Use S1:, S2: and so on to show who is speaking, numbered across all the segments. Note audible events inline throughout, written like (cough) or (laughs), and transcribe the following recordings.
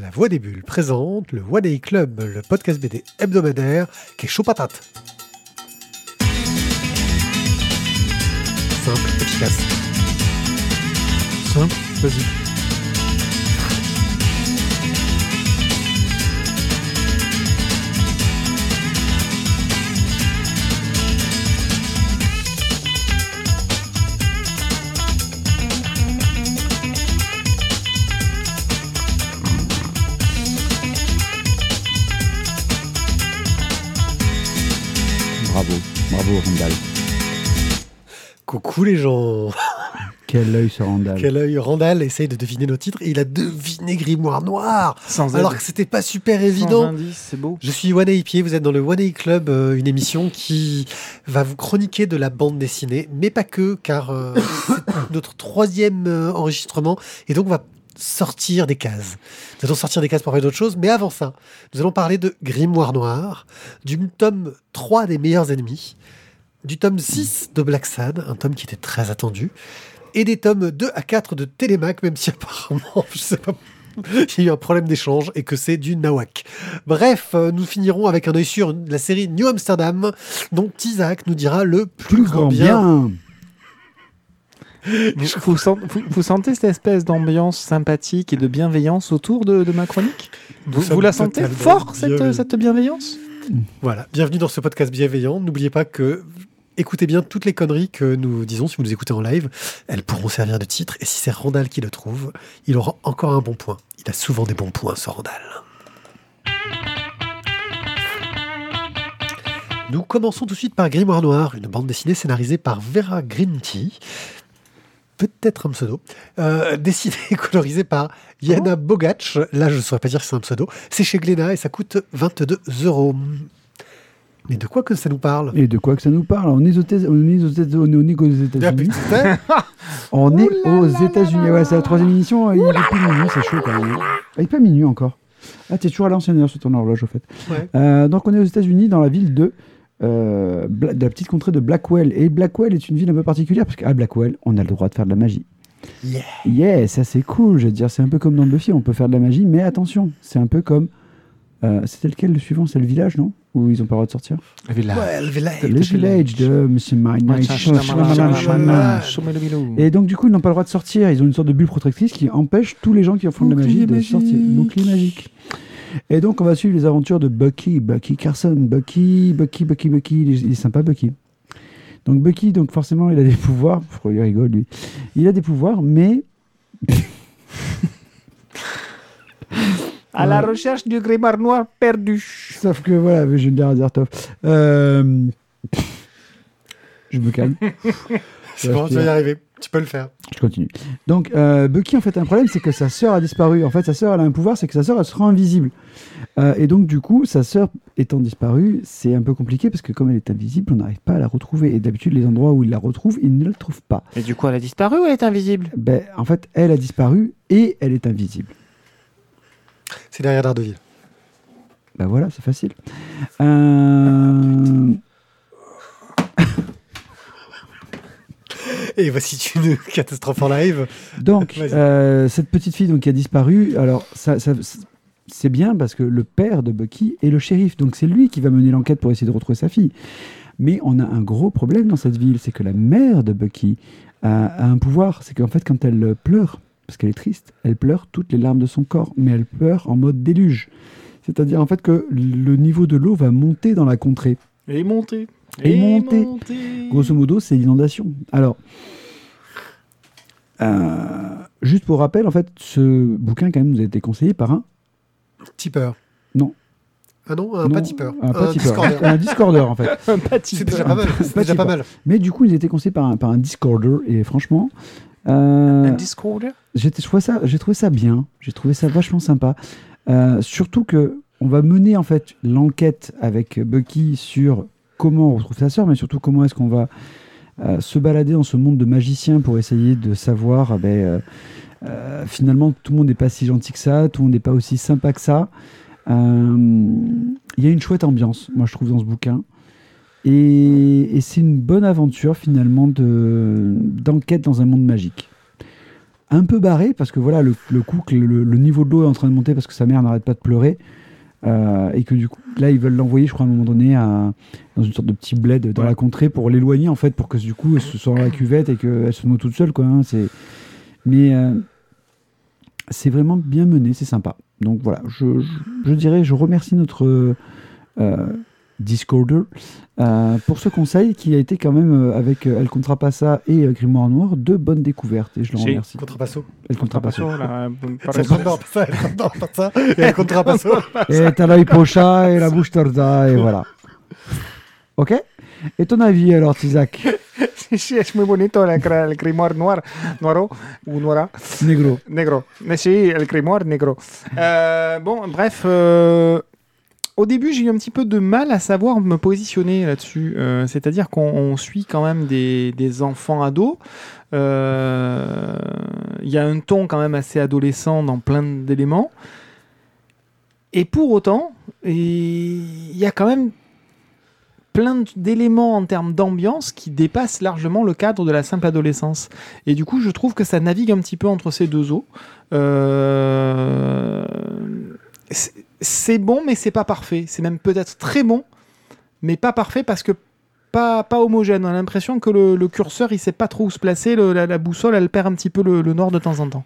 S1: La Voix des Bulles présente le One Day Club, le podcast BD hebdomadaire qui est chaud patate. Simple, efficace. Simple, vas-y.
S2: Bravo Randall.
S1: Coucou les gens
S2: Quel œil ce Randall.
S1: Quel œil Randall essaye de deviner nos titres et il a deviné Grimoire Noir
S3: Sans
S1: alors que c'était pas super évident.
S3: c'est beau.
S1: Je suis One A Pied, vous êtes dans le One A Club, euh, une émission qui va vous chroniquer de la bande dessinée, mais pas que, car euh, (coughs) c'est notre troisième euh, enregistrement, et donc on va sortir des cases. Nous allons sortir des cases pour parler d'autres choses, mais avant ça, nous allons parler de Grimoire Noir, du tome 3 des meilleurs ennemis, du tome 6 de Black Sad, un tome qui était très attendu, et des tomes 2 à 4 de Télémac, même si (laughs) apparemment, je sais pas (laughs) il y a eu un problème d'échange et que c'est du nawak. Bref, euh, nous finirons avec un œil sur la série New Amsterdam, dont Isaac nous dira le plus, grand bien.
S3: Vous, vous sent- vous- vous sentez cette espèce d'ambiance sympathique et de bienveillance autour de, de ma chronique? Vous, la sentez fort, cette, bienveillance?
S1: Voilà, bienvenue dans ce podcast bienveillant. N'oubliez pas que écoutez bien toutes les conneries que nous disons si vous nous écoutez en live. Elles pourront servir de titre. Et si c'est Randall qui le trouve, il aura encore un bon point. Il a souvent des bons points, ce Randall. Nous commençons tout de suite par Grimoire Noir, une bande dessinée scénarisée par Vera Grinty. Peut-être un pseudo. Euh, (laughs) dessinée et colorisée par Yana Bogach. Là, je ne saurais pas dire si c'est un pseudo. C'est chez Glénat et ça coûte 22 euros. Mais de quoi que ça nous parle?
S2: Et de quoi que ça nous parle? On est aux États-Unis. On est aux États-Unis. Ouais, c'est la troisième émission. Il est plus minuit, c'est chaud quand même. Il est pas minuit encore. Ah, t'es toujours à l'ancienne heure sur ton horloge, au fait.
S1: Ouais.
S2: Euh, donc, on est aux États-Unis, dans la ville de, euh, de la petite contrée de Blackwell. Et Blackwell est une ville un peu particulière parce qu'à Blackwell, on a le droit de faire de la magie.
S1: Yeah.
S2: Yeah, ça c'est cool. Je veux dire, c'est un peu comme dans Buffy, on peut faire de la magie, mais attention, c'est un peu comme. euh, C'était lequel le suivant C'est le village, non Où ils ont pas le droit de sortir
S1: Ouais, le village.
S2: Le village de Monsieur Shyamalan. Et donc, du coup, ils n'ont pas le droit de sortir. Ils ont une sorte de bulle protectrice qui empêche tous les gens qui en font de la magie de sortir. Bouclier magique. Et donc, on va suivre les aventures de Bucky, Bucky Carson, Bucky, Bucky, Bucky, Bucky. Il est, il est sympa, Bucky. Donc, Bucky, donc forcément, il a des pouvoirs. Pourquoi il rigole, lui Il a des pouvoirs, mais.
S3: À la recherche du grimoire noir perdu.
S2: Sauf que voilà, je viens de dire à Zertov. Euh, Je me calme.
S1: C'est bon, tu vas y arriver. Tu peux le faire.
S2: Je continue. Donc, euh, Bucky, en fait, un problème, c'est que sa sœur a disparu. En fait, sa sœur, elle a un pouvoir, c'est que sa sœur, elle se rend invisible. Euh, et donc, du coup, sa sœur étant disparue, c'est un peu compliqué parce que comme elle est invisible, on n'arrive pas à la retrouver. Et d'habitude, les endroits où il la retrouve, il ne la trouve pas.
S3: Et du coup, elle a disparu ou elle est invisible?
S2: Ben, en fait, elle a disparu et elle est invisible.
S1: C'est derrière Daredevil.
S2: Ben voilà, c'est facile. Euh, (laughs)
S1: Et voici une (laughs) catastrophe en live.
S2: Donc, euh, cette petite fille donc, qui a disparu, alors ça, ça- c'est bien parce que le père de Bucky est le shérif, donc c'est lui qui va mener l'enquête pour essayer de retrouver sa fille. Mais on a un gros problème dans cette ville, c'est que la mère de Bucky a, a un pouvoir, c'est qu'en fait quand elle pleure, parce qu'elle est triste, elle pleure toutes les larmes de son corps, mais elle pleure en mode déluge. C'est-à-dire en fait que le niveau de l'eau va monter dans la contrée.
S3: Et
S2: Et monté. Grosso modo, c'est l'inondation. Alors, euh, juste pour rappel, en fait, ce bouquin quand même nous a été conseillé par un,
S1: Tipper.
S2: Non.
S1: Ah non, un
S2: non,
S1: pas tipper.
S2: un, pas tipeur.
S1: discorder.
S2: un discorder en fait. (laughs)
S3: Un petit
S1: C'est déjà pas mal. C'est déjà pas mal.
S2: Mais du coup, il a été conseillé par un, par un discorder et franchement, euh,
S3: Un discorder
S2: j'ai j'ai trouvé ça, j'ai trouvé ça bien. J'ai trouvé ça vachement sympa. Euh, surtout que on va mener en fait l'enquête avec Bucky sur comment on retrouve sa sœur, mais surtout comment est-ce qu'on va euh, se balader dans ce monde de magiciens pour essayer de savoir, ah ben, euh, euh, finalement, tout le monde n'est pas si gentil que ça, tout le monde n'est pas aussi sympa que ça. Il y a une chouette ambiance, moi je trouve, dans ce bouquin. Et, et c'est une bonne aventure finalement de- d'enquête dans un monde magique. un peu barré parce que voilà, le, le niveau de l'eau est en train de monter parce que sa mère n'arrête pas de pleurer. Euh, et que du coup, là, ils veulent l'envoyer, je crois, à un moment donné, à, dans une sorte de petit bled dans
S3: Ouais.
S2: la contrée pour l'éloigner, en fait, pour que du coup, elle se soit dans la cuvette et qu'elle se noie toute seule, quoi. hein, c'est... Mais euh, c'est vraiment bien mené, c'est sympa. Donc voilà, je, je, je dirais, je remercie notre euh, Discorder euh, pour ce conseil qui a été quand même, euh, avec euh, El Contrapassa et euh, Grimoire Noir, deux bonnes découvertes. Et je le remercie.
S1: Contrapasso.
S2: El. (laughs)
S1: Et le contrapasso. (laughs)
S2: Et t'as l'œil pocha et la bouche torda, et voilà. Ok? Et ton avis alors, Tizak? (laughs)
S3: Sí, sí, es muy bonito el, el grimoire noir, noiro ou noira,
S2: Negro.
S3: negro. Mais si, el grimoire negro. Euh, bon, bref, euh, au début, j'ai eu un petit peu de mal à savoir me positionner là-dessus. Euh, C'est-à-dire qu'on on suit quand même des, enfants ados. Euh, Il y a un ton quand même assez adolescent dans plein d'éléments. Et pour autant, il y a quand même plein d'éléments en termes d'ambiance qui dépassent largement le cadre de la simple adolescence. Et du coup, je trouve que ça navigue un petit peu entre ces deux eaux. Euh, c'est- bon, mais c'est pas parfait. C'est même peut-être très bon, mais pas parfait parce que pas, pas homogène. On a l'impression que le, curseur, il sait pas trop où se placer. La, boussole, elle perd un petit peu le, nord de temps en temps.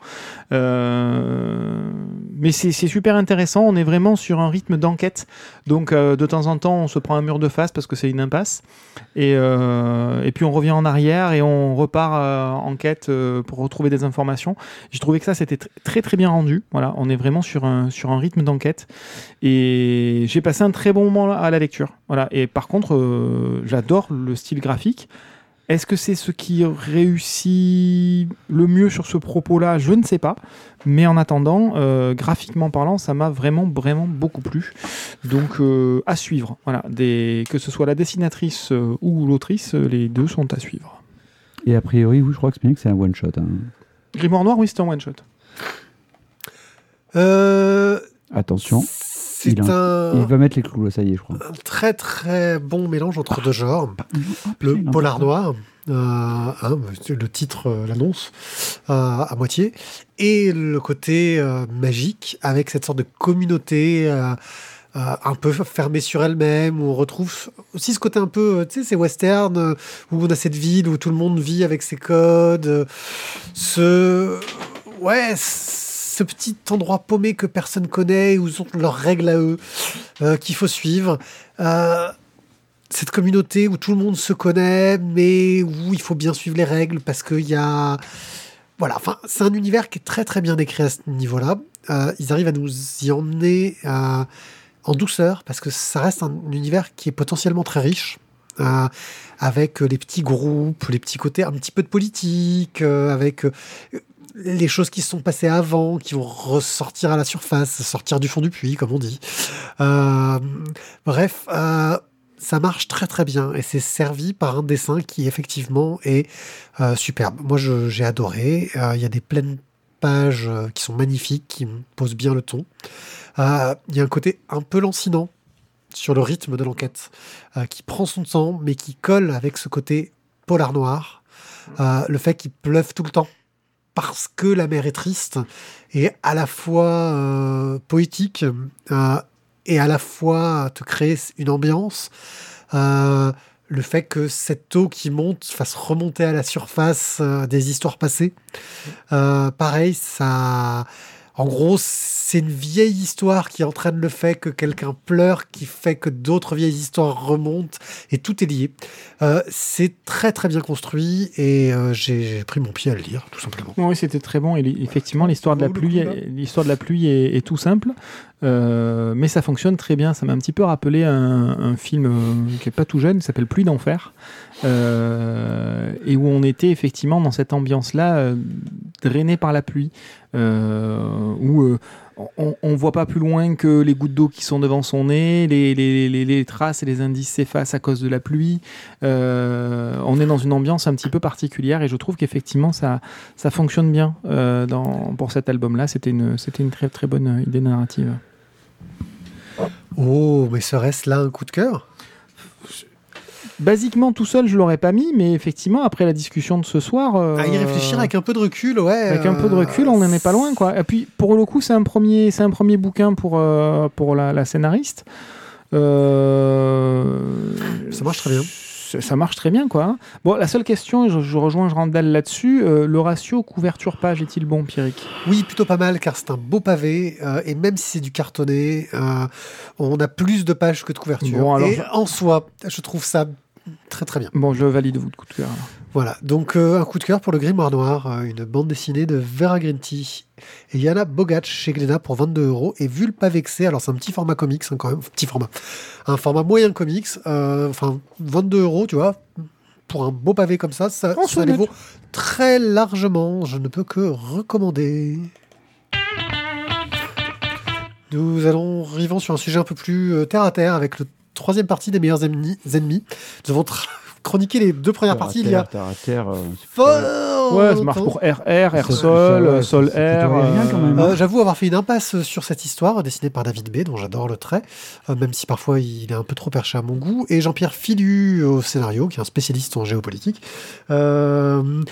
S3: Euh, mais c'est super intéressant. On est vraiment sur un rythme d'enquête. Donc, euh, de temps en temps, on se prend un mur de face parce que c'est une impasse. Et, euh, puis, on revient en arrière et on repart en quête pour retrouver des informations. J'ai trouvé que ça, c'était tr- très, très bien rendu. Voilà, on est vraiment sur un, sur un rythme d'enquête. Et j'ai passé un très bon moment à la lecture. Voilà. Et par contre, euh, j'adore le style graphique. Est-ce que c'est ce qui réussit le mieux sur ce propos-là? Je ne sais pas. Mais en attendant, euh, graphiquement parlant, ça m'a vraiment, vraiment beaucoup plu. Donc, euh, à suivre. Voilà. Des, que ce soit la dessinatrice euh, ou l'autrice, les deux sont à suivre.
S2: Et a priori, oui, je crois que c'est bien que c'est un one-shot. hein.
S3: Grimoire Noir, oui, c'est un one-shot.
S1: Euh,
S2: Attention,
S1: c'est
S2: Il
S1: un,
S2: il va mettre les clous, là, ça y est, je crois.
S1: un très très bon mélange entre deux genres.
S2: Oh,
S1: Le polar noir, euh, hein, le titre euh, l'annonce euh, à moitié, et le côté magique avec cette sorte de communauté un peu fermée sur elle-même, où on retrouve aussi ce côté un peu, tu sais, ces westerns euh, où on a cette ville où tout le monde vit avec ses codes, ce, ouais, ce petit endroit paumé que personne connaît, où ils ont leurs règles à eux, euh, qu'il faut suivre. Euh, cette communauté où tout le monde se connaît, mais où il faut bien suivre les règles parce qu'il y a. Voilà, enfin, c'est un univers qui est très très bien décrit à ce niveau-là. Euh, ils arrivent à nous y emmener en douceur parce que ça reste un univers qui est potentiellement très riche. avec les petits groupes, les petits côtés, un petit peu de politique, avec les choses qui se sont passées avant, qui vont ressortir à la surface, sortir du fond du puits, comme on dit. Euh, bref, euh, ça marche très très bien et c'est servi par un dessin qui effectivement est euh, superbe. Moi j'ai adoré. Il y a des pleines pages qui sont magnifiques, qui posent bien le ton. Il y a un côté un peu lancinant sur le rythme de l'enquête, qui prend son temps mais qui colle avec ce côté polar noir. Le fait qu'il pleuve tout le temps parce que la mer est triste et à la fois euh, poétique euh, et à la fois te créer une ambiance. Euh, le fait que cette eau qui monte fasse remonter à la surface des histoires passées. Pareil, ça. En gros, c'est une vieille histoire qui entraîne le fait que quelqu'un pleure, qui fait que d'autres vieilles histoires remontent, et tout est lié. Euh, c'est très très bien construit, et euh, j'ai pris mon pied à le lire, tout simplement.
S3: Oui, c'était très bon. Et effectivement, l'histoire de la pluie, l'histoire de la pluie est, est tout simple, euh, mais ça fonctionne très bien. Ça m'a un petit peu rappelé un, un film qui est pas tout jeune, qui s'appelle Pluie d'enfer, euh, et où on était effectivement dans cette ambiance-là, drainé par la pluie, euh, où euh, on, on voit pas plus loin que les gouttes d'eau qui sont devant son nez, les, traces et les indices s'effacent à cause de la pluie. Euh, on est dans une ambiance un petit peu particulière et je trouve qu'effectivement ça, fonctionne bien pour cet album-là. C'était une, c'était une très très bonne idée narrative.
S1: Oh, mais serait-ce là un coup de cœur?
S3: Basiquement tout seul je l'aurais pas mis, mais effectivement après la discussion de ce soir, euh,
S1: À y réfléchir avec un peu de recul, ouais.
S3: avec un peu de
S1: euh,
S3: recul, on n'en est pas loin quoi. Et puis pour le coup c'est un premier, un premier bouquin pour euh, pour la, la scénariste. Euh,
S1: Ça marche très bien.
S3: Ça, marche très bien quoi. Bon la seule question, je, je rejoins Randall là-dessus, euh, le ratio couverture page est-il bon, Pierrick?
S1: Oui, plutôt pas mal, car c'est un beau pavé, euh, et même si c'est du cartonné, euh, on a plus de pages que de couverture.
S3: Bon, alors
S1: et
S3: je-
S1: en soi, je trouve ça très très bien.
S3: Bon, je valide votre coup de cœur. alors.
S1: Voilà, donc euh, un coup de cœur pour le Grimoire Noir, euh, une bande dessinée de Vera Grinty et Yana Bogach chez Glénat pour 22 euros. Et vu le pavé que c'est, alors c'est un petit format comics hein, quand même, petit format, un format moyen comics, euh, enfin 22 euros, tu vois, pour un beau pavé comme ça, ça,
S3: On
S1: ça les vaut très largement. Je ne peux que recommander. Nous allons arrivons sur un sujet un peu plus terre à terre avec le troisième partie des meilleurs ennemis. ennemis. Nous avons tra- (laughs) chroniqué les deux premières parties il y a
S2: Terre à terre, euh,
S3: Ouais, ça marche pour RR,
S2: Ça-
S3: Sol, euh, Sol
S2: même.
S1: Euh, J'avoue avoir fait une impasse sur cette histoire dessinée par David B, dont j'adore le trait, euh, même si parfois il est un peu trop perché à mon goût, et Jean-Pierre Filu au scénario, qui est un spécialiste en géopolitique. Euh,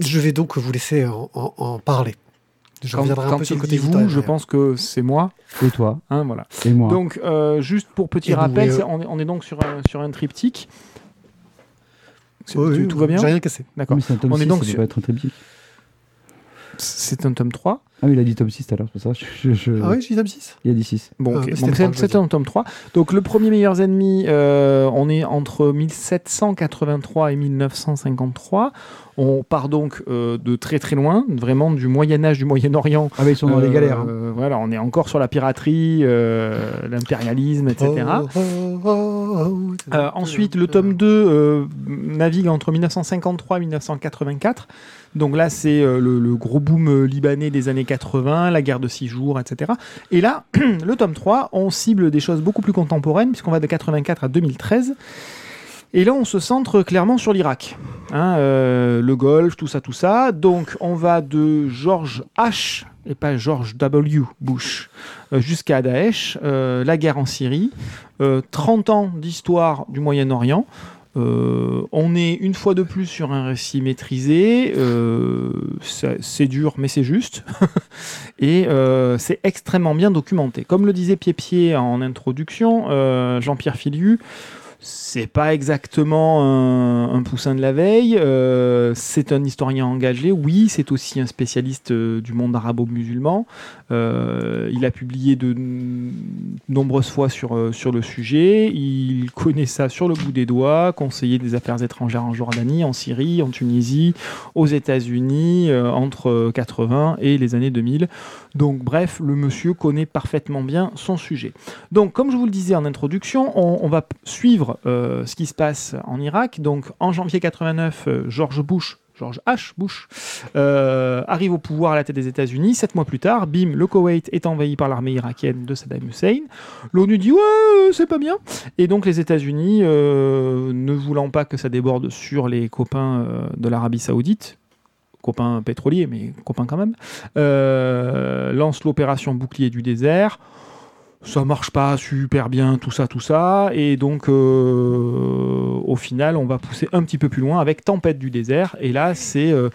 S1: je vais donc vous laisser en, en- en parler. Je
S3: Quand,
S1: reviendrai un
S3: quand
S1: peu sur le côté
S3: vous, je pense que c'est moi.
S2: Et toi
S3: Hein, voilà.
S2: Et moi
S3: Donc, euh, juste pour petit
S1: Et
S3: rappel,
S1: vous,
S3: c'est- on, est, on est donc sur un, sur un triptyque. C'est-
S1: Oui,
S3: tout,
S1: oui,
S3: va bien
S1: J'ai rien cassé.
S3: D'accord.
S2: Mais c'est un tome
S3: On est
S2: 6,
S3: donc
S2: ça
S3: sur-
S2: doit être un triptyque.
S3: C'est un tome 3.
S2: Ah oui, il a dit tome 6 tout à l'heure, c'est pour ça. Je, je- je-
S1: Ah oui, j'ai tome 6
S2: Il a dit 6.
S3: Bon,
S1: Ah,
S3: ok.
S1: mais
S3: c'est un tome 3. Donc, le premier Meilleurs Ennemis, euh, on est entre 1783 et 1953. On part donc euh, de très très loin, vraiment du Moyen-Âge, du Moyen-Orient.
S2: Ah bah ils sont dans les
S3: Euh,
S2: galères. hein.
S3: Voilà, on est encore sur la piraterie, euh, l'impérialisme, etc. Euh, ensuite, le tome 2 euh, navigue entre 1953 et 1984. Donc là, c'est euh, le, gros boom euh, libanais des années 80, la guerre de six jours, etc. Et là, (clears throat) le tome 3, on cible des choses beaucoup plus contemporaines, puisqu'on va de 84 à 2013. Et là, on se centre clairement sur l'Irak. Hein, euh, le Golfe, tout ça, tout ça. Donc, on va de George H. et pas George W. Bush jusqu'à Daesh, la guerre en Syrie, euh, 30 ans d'histoire du Moyen-Orient. Euh, on est une fois de plus sur un récit maîtrisé. euh, c'est dur, mais c'est juste. (laughs) Et euh, c'est extrêmement bien documenté. Comme le disait Pied-Pied en introduction, Jean-Pierre Filiu, c'est pas exactement un, poussin de la veille. euh, c'est un historien engagé. Oui, c'est aussi un spécialiste euh, du monde arabo-musulman. Euh, il a publié de nombreuses fois sur, sur le sujet. Il connaît ça sur le bout des doigts. Conseiller des affaires étrangères en Jordanie, en Syrie, en Tunisie, aux États-Unis, entre 80 et les années 2000. Donc, bref, le monsieur connaît parfaitement bien son sujet. Donc, comme je vous le disais en introduction, on, va suivre euh, ce qui se passe en Irak. Donc, en janvier 89, euh, George Bush, George H. Bush, euh, arrive au pouvoir à la tête des États-Unis. Sept mois plus tard, bim, le Koweït est envahi par l'armée irakienne de Saddam Hussein. L'ONU dit ouais, c'est pas bien. Et donc, les États-Unis, ne voulant pas que ça déborde sur les copains de l'Arabie Saoudite, copains pétroliers, mais copains quand même, euh, lance l'opération bouclier du désert. Ça marche pas super bien, tout ça, tout ça. Et donc, euh, au final, on va pousser un petit peu plus loin avec Tempête du désert. Et là, c'est euh,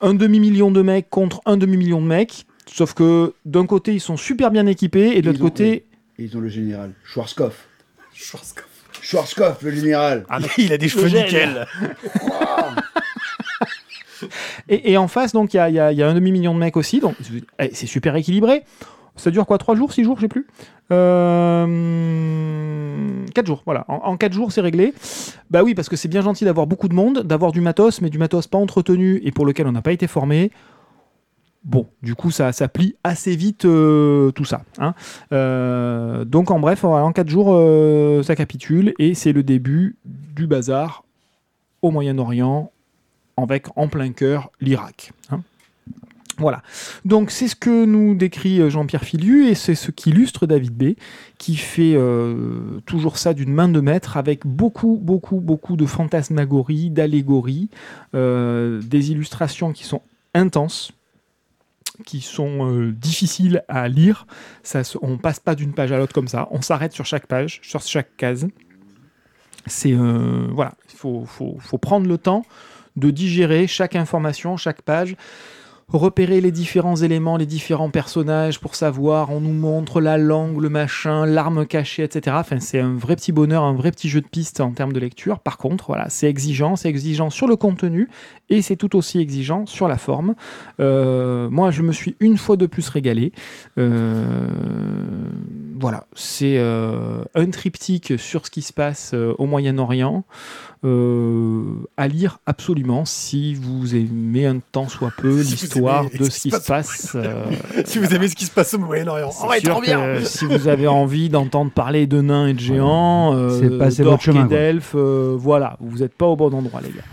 S3: un demi-million de mecs contre un demi-million de mecs. Sauf que d'un côté, ils sont super bien équipés, et de l'autre côté,
S4: Et ils ont le général Schwarzkopf. Schwarzkopf, le général.
S1: Ah, mais il a des cheveux nickel. (laughs)
S3: Et, en face, donc, il y a, un demi-million de mecs aussi. Donc, eh, c'est super équilibré. Ça dure quoi 3 jours 6 jours Je sais plus? Euh... 4 jours, voilà. En, 4 jours, c'est réglé. Bah oui, parce que c'est bien gentil d'avoir beaucoup de monde, d'avoir du matos, mais du matos pas entretenu et pour lequel on n'a pas été formé. Bon, du coup, ça, plie assez vite euh, tout ça. hein. Euh, donc, en bref, en 4 jours, euh, ça capitule et c'est le début du bazar au Moyen-Orient, avec en plein cœur l'Irak. hein. Voilà. Donc c'est ce que nous décrit euh, Jean-Pierre Filiu et c'est ce qu'illustre David B, qui fait euh, toujours ça d'une main de maître avec beaucoup, beaucoup, beaucoup de fantasmagories, d'allégories, euh, des illustrations qui sont intenses qui sont difficiles à lire. Ça, on passe pas d'une page à l'autre comme ça. On s'arrête sur chaque page, sur chaque case. C'est voilà, il faut prendre le temps de digérer chaque information, chaque page repérer les différents éléments, les différents personnages pour savoir, on nous montre la langue, le machin, l'arme cachée, etc. Enfin, c'est un vrai petit bonheur, un vrai petit jeu de piste en termes de lecture. Par contre, voilà, c'est exigeant, c'est exigeant sur le contenu et c'est tout aussi exigeant sur la forme. Euh, moi, je me suis une fois de plus régalé. Euh, voilà, c'est euh, un triptyque sur ce qui se passe au Moyen-Orient. Euh, à lire absolument si vous aimez un temps soit peu
S1: Si
S3: l'histoire de
S1: ce
S3: qui se passe. euh, (laughs)
S1: si vous aimez ce qui se passe au Moyen-Orient. Oh,
S3: si vous avez envie d'entendre parler de nains et de géants, euh, d'orques et d'elfes, euh, voilà, vous n'êtes pas au bon endroit, les gars.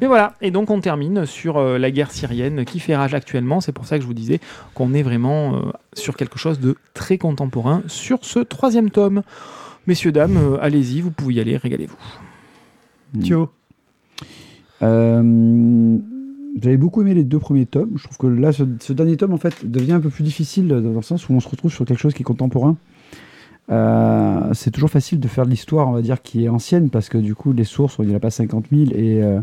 S3: Mais voilà, et donc on termine sur euh, la guerre syrienne qui fait rage actuellement. C'est pour ça que je vous disais qu'on est vraiment euh, sur quelque chose de très contemporain sur ce troisième tome. Messieurs, dames, euh, allez-y, vous pouvez y aller, régalez-vous.
S1: Thio.
S2: Euh, J'avais beaucoup aimé les deux premiers tomes. Je trouve que là, ce, ce dernier tome, en fait, devient un peu plus difficile dans le sens où on se retrouve sur quelque chose qui est contemporain. Euh, c'est toujours facile de faire de l'histoire, on va dire, qui est ancienne, parce que du coup, les sources, il n'y a pas 50 000, et, euh,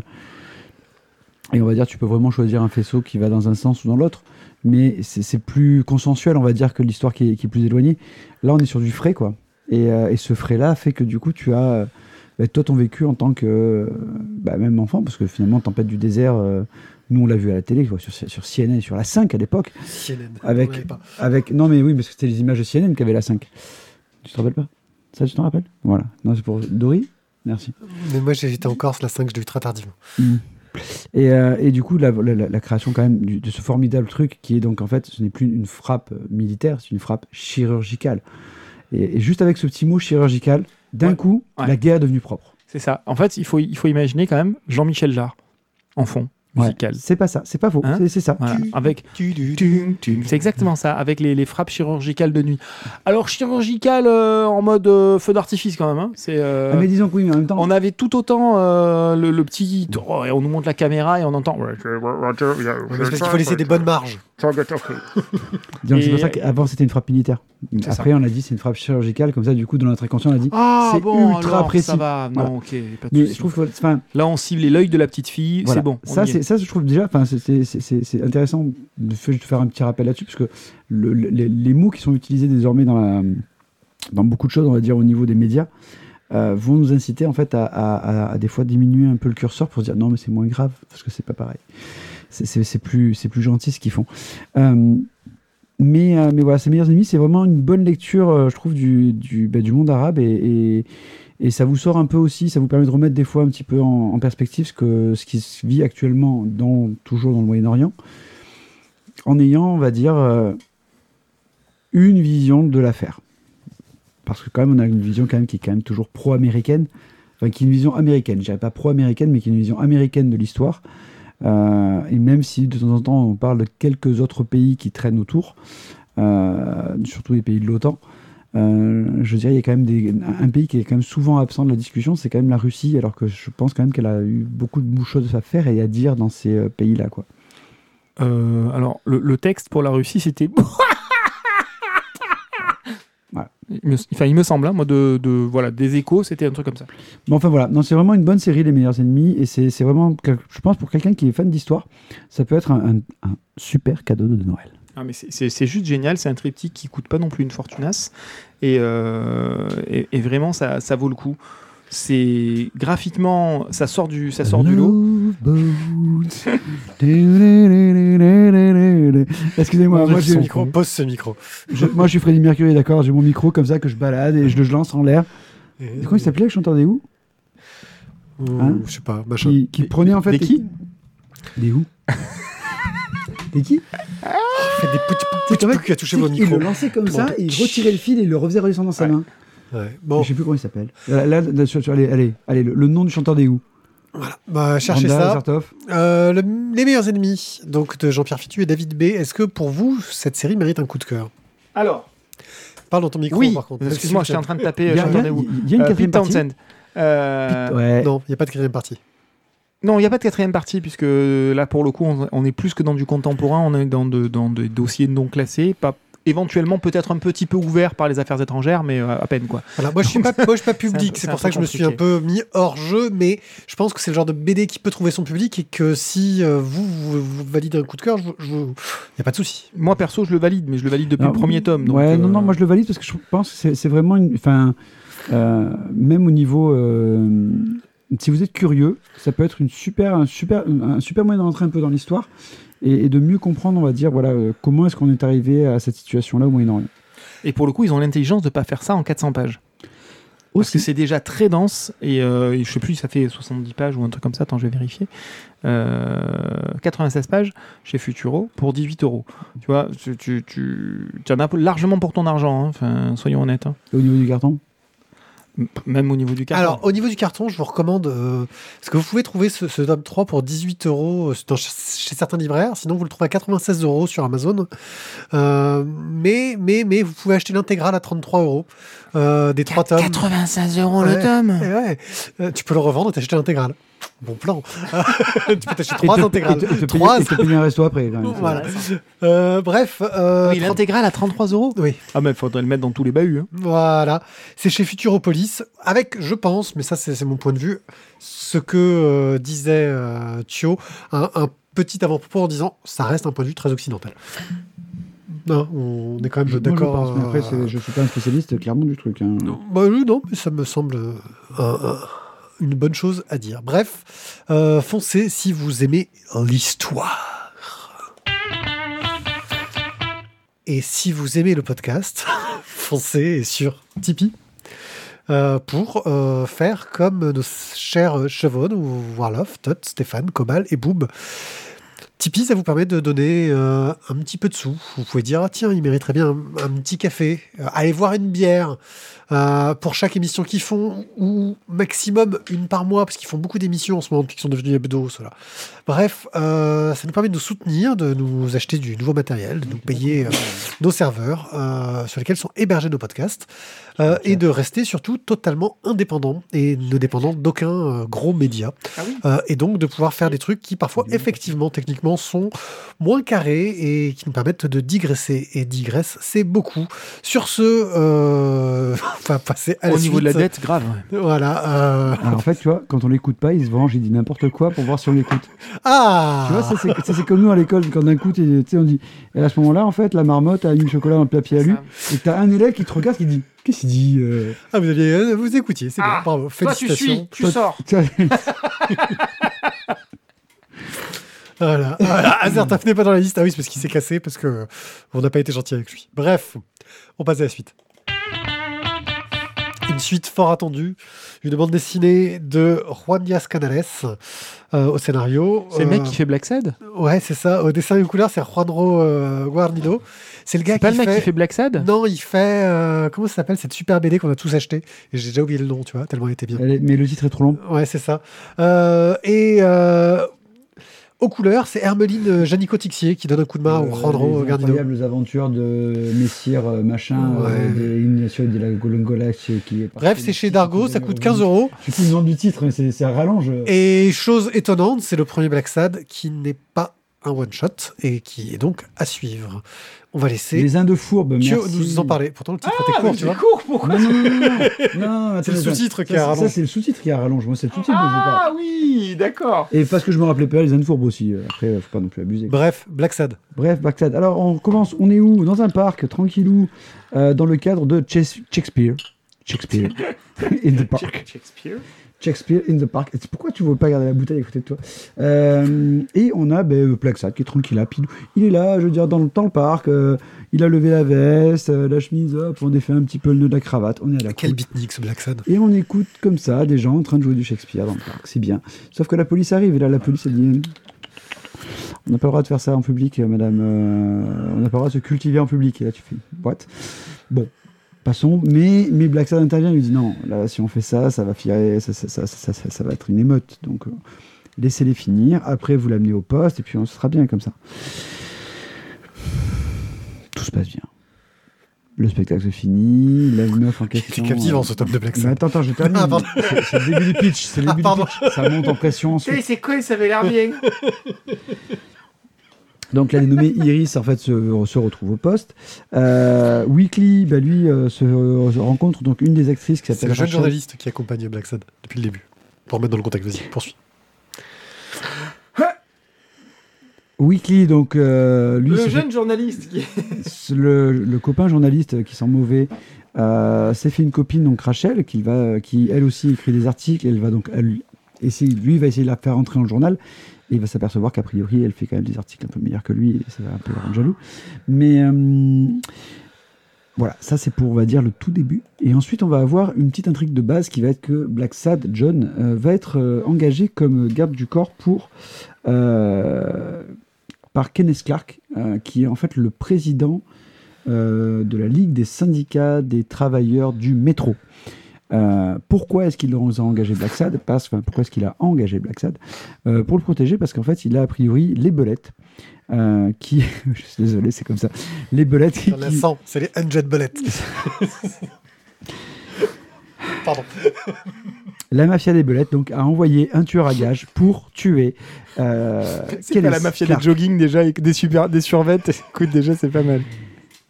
S2: et on va dire, tu peux vraiment choisir un faisceau qui va dans un sens ou dans l'autre, mais c'est plus consensuel, on va dire, que l'histoire qui, est- qui est plus éloignée. Là, on est sur du frais, quoi. Et, euh, et ce frais-là fait que du coup, tu as bah, toi ton vécu en tant que euh, bah, même enfant, parce que finalement, Tempête du désert, euh, nous on l'a vu à la télé, quoi, sur, sur CNN, sur la 5 à l'époque.
S1: CNN.
S2: Avec-
S1: pas.
S2: Avec... Non, mais oui, parce que c'était les images de CNN qui avaient la 5. Tu te rappelles pas? Ça, tu t'en rappelles? Voilà. Non, c'est pour Dory? Merci.
S1: Mais moi, j'étais en Corse, la 5, je l'ai vu très tardivement.
S2: Et, euh, et du coup, la, la- la- la création quand même du- de ce formidable truc qui est donc en fait, ce n'est plus une frappe militaire, c'est une frappe chirurgicale. Et, et juste avec ce petit mot chirurgical, d'un
S3: Ouais.
S2: coup,
S3: Ouais.
S2: la guerre est devenue propre.
S3: C'est ça. En fait, il faut, il faut imaginer quand même Jean-Michel Jarre en fond
S2: Ouais.
S3: musical.
S2: C'est pas ça, c'est pas faux,
S3: Hein
S2: c'est- ça.
S3: Voilà, avec. C'est exactement ça, avec les, les frappes chirurgicales de nuit. Alors, chirurgicales euh, en mode euh, feu d'artifice quand même. hein. C'est, euh,
S2: Ah, mais disons que oui, mais en même temps,
S3: on avait tout autant euh, le, le petit. oh, et on nous montre la caméra et on entend.
S1: Parce qu'il faut laisser des bonnes marges. (laughs)
S2: disons que c'est pour ça qu'avant c'était une frappe militaire. Après, on a dit c'est une frappe chirurgicale, comme ça, du coup, dans notre inconscient, on a dit.
S3: Ah
S2: C'est
S3: bon,
S2: ultra
S3: alors,
S2: précis.
S3: ça va. Non,
S2: Voilà.
S3: ok, pas de
S2: Mais je trouve que,
S3: Là, on cible l'œil de la petite fille,
S2: Voilà.
S3: c'est bon. on
S2: Ça, c'est, ça, je trouve déjà, c'est, intéressant de fa- de faire un petit rappel là-dessus, parce que le- le- les, mots qui sont utilisés désormais dans, beaucoup de choses, on va dire au niveau des médias, euh, vont nous inciter en fait à, des fois diminuer un peu le curseur pour se dire non, mais c'est moins grave, parce que c'est pas pareil. C'est, plus, gentil ce qu'ils font. Euh, mais, euh, mais voilà, Ses meilleurs ennemis, c'est vraiment une bonne lecture, je trouve, bah, du monde arabe et, et ça vous sort un peu aussi, ça vous permet de remettre des fois un petit peu en, perspective ce, qui se vit actuellement, toujours dans le Moyen-Orient, en ayant, on va dire, euh, une vision de l'affaire. Parce que quand même, on a une vision quand même qui est quand même toujours pro-américaine, enfin qui est une vision américaine, je dirais pas pro-américaine, mais qui est une vision américaine de l'histoire. Euh, et même si de temps en temps on parle de quelques autres pays qui traînent autour, euh, surtout les pays de l'OTAN, euh, je dirais il y a quand même des, un pays qui est quand même souvent absent de la discussion, c'est quand même la Russie, alors que je pense quand même qu'elle a eu beaucoup de choses à faire et à dire dans ces euh, pays-là. quoi.
S3: Euh, alors, le, le texte pour la Russie, c'était. (laughs)
S2: Voilà.
S3: Il me, enfin, il me semble, hein, moi, de, de- voilà, des échos, c'était un truc comme ça.
S2: Bon, enfin voilà, non, c'est vraiment une bonne série, Les meilleurs ennemis, et c'est vraiment, je pense, pour quelqu'un qui est fan d'histoire, ça peut être un, un- un super cadeau de Noël.
S3: Ah, mais c'est- juste génial, c'est un triptyque qui coûte pas non plus une fortunasse. Et, euh, et, et vraiment, ça, ça vaut le coup. C'est graphiquement, ça sort du, ça sort du lot. (laughs)
S2: Excusez-moi, moi,
S1: Pose ce
S2: j'ai-
S1: micro, pose ce micro.
S2: je, moi je suis Freddie Mercury, d'accord, j'ai mon micro comme ça que je balade et je le lance en l'air. Comment il s'appelait le chanteur des Who? Hein?
S1: Je sais pas, machin.
S2: qui, prenait en fait.
S3: des qui?
S2: Des Who? (laughs) Des qui?
S1: Fait des petits petits qui a touché
S2: Il
S1: vos
S2: le
S1: micros.
S2: lançait comme ça,
S1: le
S2: et il retirait le fil et il le refaisait redescendre dans sa main.
S1: Ouais. Bon,
S2: Je sais plus comment il s'appelle. Là, là, là, sur- sur- allez, allez, allez, le, le nom du chanteur des Who.
S1: voilà. Bah, cherchez
S2: Randa,
S1: ça. Euh, le- les meilleurs ennemis, donc de Jean-Pierre Fitu et David B. Est-ce que pour vous, cette série mérite un coup de cœur?
S3: Alors,
S1: Parle dans ton micro,
S3: oui,
S1: par contre.
S3: excuse-moi, j'étais en train de taper.
S2: Il y a,
S3: euh,
S2: il y a-
S3: j'entendais où
S2: il y a une
S3: Euh,
S2: quatrième
S3: Pete
S2: partie.
S3: Townsend. Euh,
S2: Ouais.
S1: Non, il n'y a pas de quatrième partie.
S3: Non, il n'y a pas de quatrième partie, puisque là, pour le coup, on, on est plus que dans du contemporain, on est dans, de- dans des dossiers non classés, pas éventuellement peut-être un petit peu ouvert par les affaires étrangères, mais euh, à peine quoi.
S1: Voilà, moi je suis pas, moi, je suis pas (laughs) public, c'est pour ça que je me suis un peu mis hors jeu, mais je pense que c'est le genre de BD qui peut trouver son public et que si euh, vous, vous, vous validez un coup de cœur, il n'y a pas de souci.
S3: Moi perso, je le valide, mais je le valide depuis le premier tome. Donc,
S2: ouais, non,
S3: euh,
S2: non, moi je le valide parce que je pense que c'est- vraiment une. Enfin, euh, même au niveau. Euh, si vous êtes curieux, ça peut être une super, un, super, un super moyen d'entrer un peu dans l'histoire et, et de mieux comprendre, on va dire, voilà, euh, comment est-ce qu'on est arrivé à cette situation-là au Moyen-Orient.
S3: Et pour le coup, ils ont l'intelligence de pas faire ça en 400 pages. Parce que c'est déjà très dense et euh, je sais plus, ça fait 70 pages ou un truc comme ça. Attends, je vais vérifier. Euh, 96 pages chez Futuro pour 18 euros. Tu vois, tu, tu, tu, tu en as largement pour ton argent. hein. Enfin, soyons honnêtes. hein.
S2: au niveau du carton?
S3: Même au niveau du carton.
S1: Alors, au niveau du carton, je vous recommande, euh, parce que vous pouvez trouver ce, ce tome 3 pour 18 euros euh, dans- chez certains libraires, sinon vous le trouvez à 96 euros sur Amazon. Euh, mais, mais, mais vous pouvez acheter l'intégrale à 33 euros euh, des trois tomes.
S3: 96 euros
S1: Ouais.
S3: le tome.
S1: Ouais, euh, tu peux le revendre et t'acheter l'intégrale. Bon plan. (laughs) tu peux t'acheter
S2: Et
S1: trois intégrales.
S2: et te-
S1: Trois.
S2: et te payer un resto après, quand même.
S1: Voilà. Euh, bref. euh,
S3: Oui, l'intégrale à 33 euros.
S1: oui.
S3: Ah, mais faudrait le mettre dans tous les bahuts. hein.
S1: Voilà, c'est chez Futuropolis, avec, je pense, mais ça c'est mon point de vue, ce que euh, disait euh, Thio, un, un petit avant-propos en disant ça reste un point de vue très occidental. Non, on est quand même d'accord.
S2: après,
S1: euh,
S2: je suis pas un spécialiste clairement du truc. hein.
S1: bah, oui, non, mais ça me semble euh, une bonne chose à dire. Bref, euh, foncez si vous aimez l'histoire. Et si vous aimez le podcast, (laughs) foncez sur Tipeee euh, pour euh, faire comme nos chers Chevon ou Warloff, Tot, Stéphane, Cobal et Boob. Tipeee, ça vous permet de donner euh, un petit peu de sous. Vous pouvez dire, ah, tiens, il mériterait bien un, un petit café, euh, aller voir une bière euh, pour chaque émission qu'ils font, ou maximum une par mois, parce qu'ils font beaucoup d'émissions en ce moment, depuis qu'ils sont devenus hebdo, cela. Bref, euh, ça nous permet de nous soutenir, de nous acheter du nouveau matériel, de nous payer nos serveurs sur lesquels sont hébergés nos podcasts, et de rester surtout totalement indépendant et ne dépendant d'aucun gros média. Euh, et donc de pouvoir faire des trucs qui parfois effectivement techniquement sont moins carrés et qui nous permettent de digresser. Et digresse c'est beaucoup. Sur ce euh, (laughs) on va passer à la
S3: Au niveau de la dette, grave.
S1: voilà euh,
S2: Alors, en fait, tu vois, quand on l'écoute pas, il se venge, il dit n'importe quoi pour voir si on l'écoute.
S1: ah!
S2: Tu vois, ça c'est, comme nous à l'école, quand d'un coup, t'es- tu sais, on dit, et à ce moment-là, en fait, la marmotte a mis le chocolat dans le papier à lui, et t'as un élève qui te regarde, qui dit, qu'est-ce qu'il dit euh,
S1: Ah, vous aviez euh, vous écoutiez c'est bien
S3: Ah,
S1: bravo félicitations.
S3: tu sors.
S2: tu vois, (laughs)
S1: voilà, voilà. Azertaf n'est pas dans la liste ah oui c'est parce qu'il s'est cassé parce que on n'a pas été gentil avec lui bref on passe à la suite une suite fort attendue, une bande dessinée de Juan Diaz Canales euh, au scénario.
S3: C'est le mec
S1: Euh,
S3: qui fait Black Sad?
S1: Ouais, c'est ça. Au dessin et aux couleurs, c'est Juanro euh, Guarnido. C'est le gars
S3: C'est pas
S1: qui
S3: le mec
S1: fait...
S3: qui fait Black Sad?
S1: Non, il fait... euh, comment ça s'appelle cette super BD qu'on a tous acheté Et j'ai déjà oublié le nom, tu vois, tellement il était bien.
S2: Elle mais le titre est trop long.
S1: Ouais, c'est ça. Euh, et euh, aux couleurs, c'est Hermeline euh, Janico-Tixier qui donne un coup de main au
S2: Euh, les
S1: Guarnido.
S2: incroyables aventures de Messire euh, machin, des Ignacio de la qui est
S1: Bref, c'est chez Dargo, ça coûte 15 euros.
S2: Je sais plus le nom du titre, mais c'est, à rallonge.
S1: Et chose étonnante, c'est le premier Black Sad qui n'est pas un one-shot et qui est donc à suivre. On va laisser
S2: Les Indes fourbes,
S1: Thio
S2: merci.
S1: nous en parler. Pourtant, le titre était court, tu vois.
S3: court, pourquoi
S2: Non, non, non, non,
S1: C'est le sous-titre qui
S2: Ça,
S1: rallonge.
S2: Ça, c'est le sous-titre qui à rallonge. Moi, c'est le sous-titre je.
S3: Ah oui, d'accord.
S2: Et parce que je me rappelais pas, les Indes fourbes aussi. euh, Après, euh, faut pas non plus abuser.
S1: Bref, Black Sad.
S2: Bref, Bagdad. Alors, on commence. On est où? Dans un parc, tranquillou, euh, dans le cadre de Shakespeare. Shakespeare. (laughs) in the park.
S3: Shakespeare.
S2: Shakespeare in the park. Pourquoi tu ne veux pas garder la bouteille à côté de toi Euh, Et on a ben, Plaxat qui est tranquille. pilou. Il est là, je veux dire, dans le, dans le parc. euh, il a levé la veste, euh, la chemise, hop, on défait un petit peu le nœud de la cravate. On est à la
S1: Quel beatnik ce Sad.
S2: Et on écoute comme ça des gens en train de jouer du Shakespeare dans le parc. C'est bien. Sauf que la police arrive et là, la police, elle dit On n'a pas le droit de faire ça en public, madame. on n'a pas le droit de se cultiver en public. Et là, tu fais What? Bon, passons. Mais, mais Black Sad intervient et lui dit Non, là, si on fait ça, ça va firer, ça, ça, ça, ça, ça- ça va être une émeute. Donc, euh, laissez-les finir. Après, vous l'amenez au poste et puis on sera bien comme ça. Tout se passe bien. Le spectacle se finit, la meuf en (laughs) question.
S1: C'est captivant
S2: euh,
S1: ce tome de Black
S2: mais
S1: Sad.
S2: attends, attends, je termine.
S1: Ah,
S2: c'est le début du pitch. C'est le
S1: Ah,
S2: début
S1: pardon.
S2: du pitch. Ça monte en pression (laughs) ensuite.
S3: c'est quoi, ça avait l'air bien. (laughs)
S2: Donc la dénommée Iris en fait se, se retrouve au poste. Euh, Weekly, bah, lui euh, se, se rencontre donc une des actrices qui
S1: C'est
S2: s'appelle
S1: le jeune
S2: Rachel.
S1: journaliste qui accompagne Black Sad depuis le début. Pour remettre dans le contexte, vas-y, poursuis.
S2: Weekly donc euh, lui
S3: Le
S2: fait-
S3: jeune journaliste qui (laughs)
S2: le, le copain journaliste qui sent mauvais euh, s'est fait une copine donc Rachel qui va qui elle aussi écrit des articles elle va donc elle, essayer lui va essayer de la faire rentrer dans le journal il va s'apercevoir qu'a priori elle fait quand même des articles un peu meilleurs que lui et ça va un peu le rendre jaloux mais euh, voilà ça c'est pour on va dire le tout début et ensuite on va avoir une petite intrigue de base qui va être que Black Sad John euh, va être euh, engagé comme garde du corps pour par Kenneth Clark, qui est en fait le président de la Ligue des syndicats des travailleurs du métro. Euh, pourquoi est-ce qu'il a engagé Black Sad? Parce, enfin, Pourquoi est-ce qu'il a engagé Black Sad? Euh, Pour le protéger, parce qu'en fait, il a a priori les belettes. euh, qui, (laughs) je suis désolé, c'est comme ça. Les belettes qui,
S1: Il y en a
S2: qui-
S1: 100, c'est les Unjet Bullets. (laughs) Pardon.
S2: la mafia des belettes donc a envoyé un tueur à gages pour tuer. Euh,
S3: C'est pas la mafia
S2: Clark.
S3: des jogging déjà avec des, super, des survettes. (laughs) Écoute, déjà, c'est pas mal.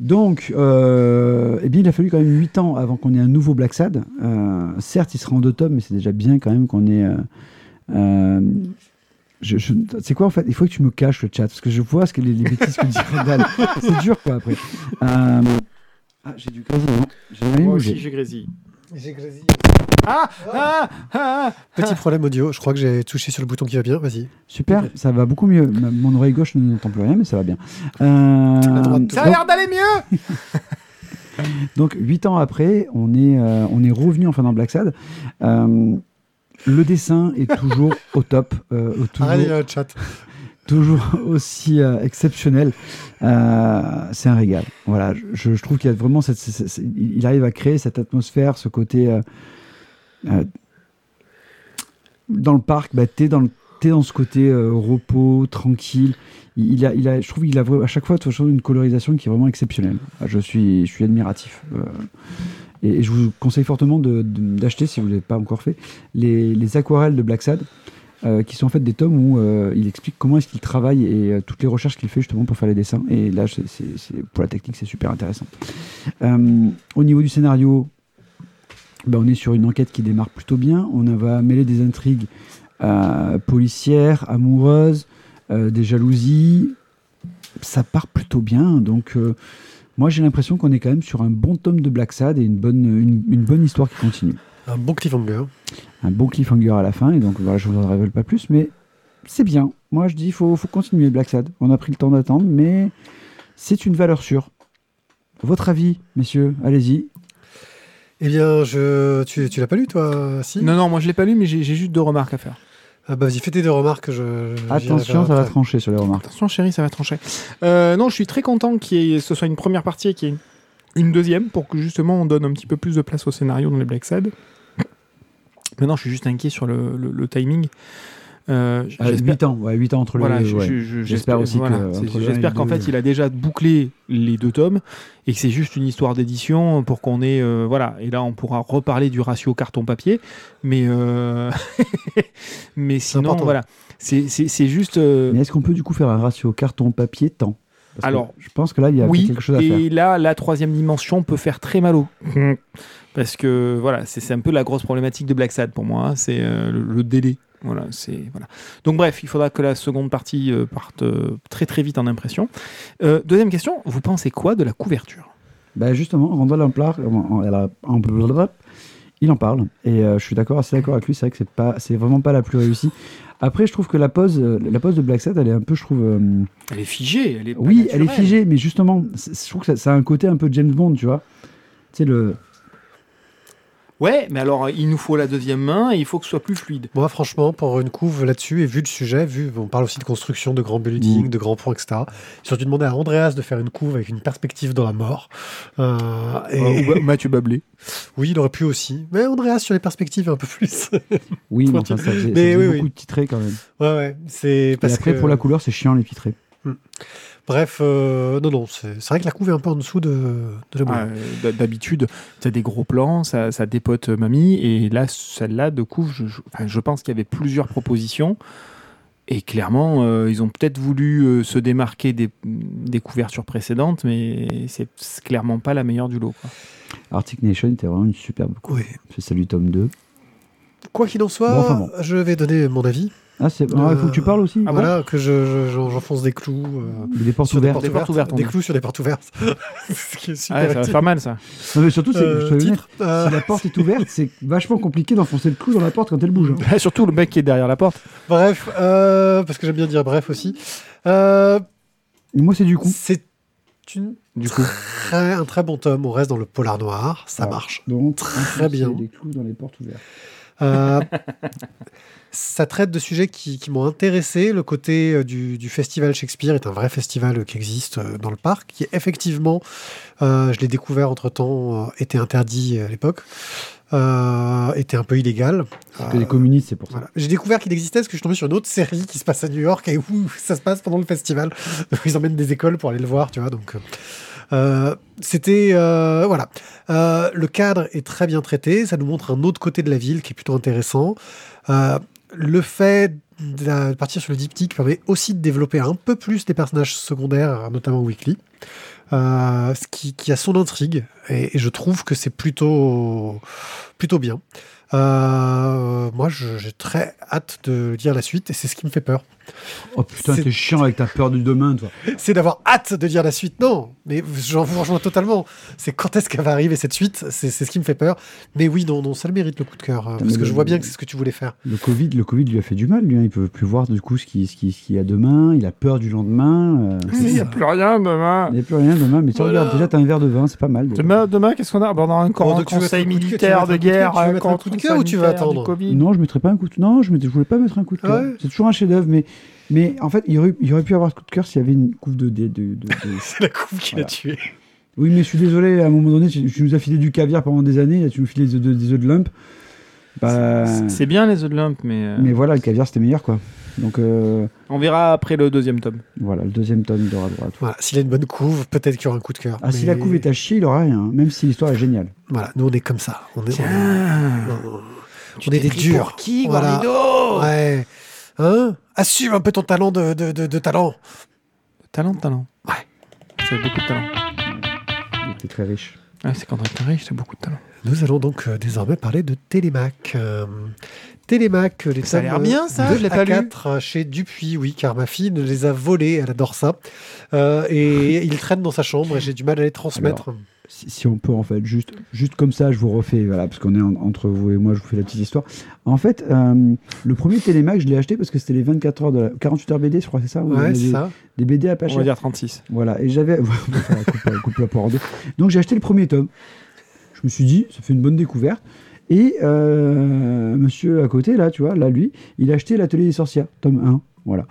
S2: Donc, euh, eh bien, il a fallu quand même 8 ans avant qu'on ait un nouveau Black Sad. Euh, certes, il sera en deux tomes, mais c'est déjà bien quand même qu'on ait. euh, euh, je, je- c'est quoi en fait? Il faut que tu me caches le chat parce que je vois ce que les, les bêtises que dit Randall. (laughs) C'est dur quoi après. Euh, ah, j'ai du grésillement. J'ai rien
S3: Moi aussi, j'ai grésillé.
S1: J'ai grésillé.
S3: Ah, ah, ah,
S1: Petit problème audio, je crois que j'ai touché sur le bouton qui va bien, vas-y.
S2: Super, ça va beaucoup mieux. Ma- Mon oreille gauche ne n'entend plus rien, mais ça va bien. Euh,
S1: La droite,
S3: Ça a l'air d'aller mieux (laughs)
S2: Donc, huit ans après, on est, euh, on est revenu enfin dans Black Sad. Euh, le dessin est toujours au top, euh, au- toujours,
S1: Arrête, il y a un chat.
S2: toujours aussi euh, exceptionnel. Euh, c'est un régal. Voilà, je, je trouve qu'il y a vraiment cette, cette- cette- il arrive à créer cette atmosphère, ce côté euh, euh, dans le parc. Bah, t'es t'es dans ce côté euh, repos, tranquille. Je trouve qu'il a à chaque fois une colorisation qui est vraiment exceptionnelle. Ah, Je suis, admiratif. Euh, et, je vous conseille fortement d'acheter, si vous ne l'avez pas encore fait, les, les aquarelles de Black Sad, qui sont en fait des tomes où il explique comment est-ce qu'il travaille et toutes les recherches qu'il fait justement pour faire les dessins. Et là, pour la technique, c'est super intéressant. Au niveau du scénario, ben, on est sur une enquête qui démarre plutôt bien. On va mêler des intrigues euh, policières, amoureuses, euh, des jalousies. Ça part plutôt bien. Donc, euh, moi, j'ai l'impression qu'on est quand même sur un bon tome de Black Sad et une bonne, une, une bonne histoire qui continue.
S1: Un bon cliffhanger.
S2: Un bon cliffhanger à la fin. Et donc, voilà, je vous en révèle pas plus, mais c'est bien. Moi, je dis, il faut, faut continuer Black Sad. On a pris le temps d'attendre, mais c'est une valeur sûre. Votre avis, messieurs Allez-y.
S1: Eh bien, je... tu, tu l'as pas lu, toi Si?
S3: Non, non, moi je l'ai pas lu, mais j'ai juste deux remarques à faire.
S1: Ah bah, vas-y, fais tes deux remarques. Je...
S2: Attention, ça va trancher sur les remarques.
S3: Attention, chérie, ça va trancher. Euh, non, je suis très content qu'il y ait- ce soit une première partie et qu'il y ait une, une deuxième pour que justement on donne un petit peu plus de place au scénario dans les Black Sad. Maintenant, je suis juste inquiet sur le, le- le timing. Euh,
S2: Euh,
S3: j'espère-
S2: 8 ans, ouais, 8 ans entre
S3: Voilà,
S2: les ouais.
S3: je-
S2: J'espère aussi
S3: voilà,
S2: que
S3: J'espère qu'en
S2: deux,
S3: fait, il a déjà bouclé les deux tomes et que c'est juste une histoire d'édition pour qu'on ait. euh, voilà, et là, on pourra reparler du ratio carton-papier. Mais, euh, (laughs) mais sinon, voilà. C'est c'est- c'est juste. euh,
S2: Mais est-ce qu'on peut du coup faire un ratio carton papier temps? Parce que
S3: Alors,
S2: je pense que là il y a
S3: oui,
S2: quelque chose à faire.
S3: et là, la troisième dimension peut faire très mal au. Parce que voilà, c'est c'est un peu la grosse problématique de Black Sad pour moi, hein, c'est euh, le, le délai. Voilà, c'est voilà. Donc bref, il faudra que la seconde partie euh, parte euh, très très vite en impression. Euh, deuxième question, vous pensez quoi de la couverture?
S2: Bah justement, Randall blablabla, il en parle et je suis d'accord, assez d'accord avec lui. C'est vrai que c'est pas, c'est vraiment pas la plus réussie. Après, je trouve que la pose, la pose de Black Sad, elle est un peu, je trouve.
S3: Elle est figée, elle est.
S2: oui, elle est figée, mais justement, je trouve que ça, ça a un côté un peu James Bond, tu vois. Tu sais le.
S3: Ouais, mais alors il nous faut la deuxième main et il faut que ce soit plus fluide.
S1: Moi, franchement, pour une couve là-dessus, et vu le sujet, vu, on parle aussi de construction, de grands buildings,
S2: Mm.
S1: de grands points, etc. J'ai surtout demandé à Andreas de faire une couve avec une perspective dans la mort. Euh, et-
S3: Euh, ou Mathieu Bablé. (laughs)
S1: Oui, il aurait pu aussi. Mais Andreas, sur les perspectives, un peu plus. (laughs)
S2: Oui, mais enfin, ça faisait, ça
S1: Mais
S2: faisait
S1: oui,
S2: beaucoup
S1: oui.
S2: de titrés quand même.
S1: ouais, ouais. C'est
S2: Et
S1: parce
S2: après,
S1: que...
S2: pour la couleur, c'est chiant les titrés.
S1: Bref, euh, non, non, c'est vrai que la couve est un peu en dessous de, de la moyenne.
S3: Ah, D'habitude, tu as des gros plans, ça, ça dépote euh, mamie, et là, celle-là, de coup, je, je, enfin, je pense qu'il y avait plusieurs propositions. Et clairement, euh, ils ont peut-être voulu euh, se démarquer des, des couvertures précédentes, mais c'est clairement pas la meilleure du lot. quoi.
S2: Arctic Nation était vraiment une superbe couve.
S1: Oui.
S2: C'est salut tome 2.
S1: Quoi qu'il en soit,
S2: Bon, enfin bon.
S1: je vais donner mon avis.
S2: Ah, c'est... ah, il faut que tu parles aussi
S3: Ah bon
S1: voilà, que je, je- j'enfonce des clous. euh,
S2: Des portes ouvertes.
S3: Des portes
S1: ouvertes. clous sur des portes ouvertes. (laughs) Ce qui est super
S3: Ah, ça va
S1: utile.
S3: faire mal, ça.
S2: Non, mais surtout, c'est,
S1: Euh, euh,
S2: si la porte est ouverte, c'est vachement compliqué d'enfoncer le clou dans la porte quand elle bouge. hein. (laughs)
S3: Surtout le mec qui est derrière la porte.
S1: Bref, euh, parce que j'aime bien dire bref aussi. Euh,
S2: moi, c'est du coup.
S1: c'est une
S3: Du coup.
S1: très, un très bon tome. On reste dans le polar noir. Ça
S2: Ah.
S1: marche.
S2: Donc,
S1: Très bien.
S2: des clous dans les portes ouvertes.
S1: Euh, ça traite de sujets qui, qui m'ont intéressé. Le côté euh, du, du festival Shakespeare est un vrai festival euh, qui existe dans le parc, qui effectivement, euh, je l'ai découvert entre-temps, était interdit à l'époque, euh, était un peu illégal.
S2: C'est que des communistes, c'est pour ça.
S1: Voilà. J'ai découvert qu'il existait parce que je suis tombé sur une autre série qui se passe à New York et où (laughs) ça se passe pendant le festival. (laughs) Ils emmènent des écoles pour aller le voir, tu vois. Donc, euh, c'était euh, voilà. Euh, le cadre est très bien traité. Ça nous montre un autre côté de la ville qui est plutôt intéressant. Le fait de partir sur le diptyque permet aussi de développer un peu plus les personnages secondaires, notamment Weekly. Ce qui, a son intrigue et, et je trouve que c'est plutôt plutôt bien. Moi, j'ai très hâte de lire la suite et c'est ce qui me fait peur.
S2: Oh putain,
S1: c'est-
S2: t'es chiant avec ta peur du demain, toi.
S1: C'est d'avoir hâte de lire la suite. Non, mais j'en vous rejoins totalement. C'est quand est-ce qu'elle va arriver cette suite? C'est ce qui me fait peur. Mais oui, non, non, ça le mérite le coup de cœur. euh, Parce
S2: mais
S1: que
S2: le-
S1: je vois bien que c'est ce que tu voulais faire.
S2: Le Covid, le Covid lui a fait du mal, lui. hein. Il peut plus voir du coup ce qu'il ce qui, ce qu'il y a demain. Il a peur du lendemain. euh,
S3: Il n'y a plus rien demain.
S2: Il n'y a plus rien demain. Mais tu
S1: Voilà.
S2: regardes, déjà, t'as un verre de vin, c'est pas mal. déjà.
S3: Demain, demain qu'est-ce qu'on a? Bon, On a encore
S1: Bon,
S3: un conseil
S1: mettre un coup de cœur, tu
S3: militaire de guerre
S1: tu veux
S3: euh,
S1: un coup de cœur ou tu vas attendre?
S3: Covid?
S2: Non, je mettrais pas un coup de Non, je, mettrais- je voulais pas mettre un coup de cœur. C'est toujours un chef-d'œuvre, mais, mais en fait, il y, aurait, il y aurait pu avoir ce coup de cœur s'il y avait une coupe de. de, de- de- (laughs) de-
S1: C'est la coupe qui l'a
S2: Voilà.
S1: tué.
S2: Oui, mais je suis désolé, à un moment donné, tu, tu nous as filé du caviar pendant des années, là, tu nous filais des, œufs de- des œufs de lump. Bah,
S3: C'est bien les œufs de lump, mais, euh,
S2: mais voilà, le caviar, c'était meilleur, quoi. Donc, euh,
S3: on verra après le deuxième tome.
S2: voilà, le deuxième tome, il aura droit.
S1: Voilà, s'il a une bonne couve, peut-être qu'il y aura un coup de cœur.
S2: Ah, si la couve est à chier, il aura rien, hein, même si l'histoire est géniale.
S1: Voilà, nous on est comme ça. On est, on est-
S3: Tiens,
S1: on est des durs.
S3: qui,
S1: Voilà. Ouais. Hein? Assume un peu ton talent de, de, de, de talent.
S3: Talent, talent.
S1: Ouais.
S3: C'est beaucoup de talent.
S2: Il était très riche.
S3: Ouais, c'est qu'André Carré, c'est beaucoup de talent.
S1: Nous allons donc euh, désormais parler de Télémac. Euh, Télémac, euh, les
S3: Ça a
S1: tomes,
S3: l'air bien, ça,
S1: euh,
S3: je l'ai pas lu.
S1: quatre, chez Dupuis, oui, car ma fille ne les a volés, elle adore ça. Euh, et il traîne dans sa chambre et j'ai du mal à les transmettre.
S2: Si, si on peut, en fait, juste, juste comme ça, je vous refais, voilà, parce qu'on est en- entre vous et moi, je vous fais la petite histoire. En fait, euh, le premier Télémac, je l'ai acheté parce que c'était les 24 heures de la... 48 heures BD, je crois, c'est ça on
S1: ouais, c'est ça.
S2: des BD à pas
S3: On
S2: cher.
S3: va dire 36.
S2: Voilà, et j'avais. on la coupe, la coupe la poire en deux. Donc j'ai acheté le premier tome. Je me suis dit, ça fait une bonne découverte. Et euh, monsieur à côté, là, tu vois, là, lui, il a acheté L'Atelier des Sorcières, tome 1. Voilà.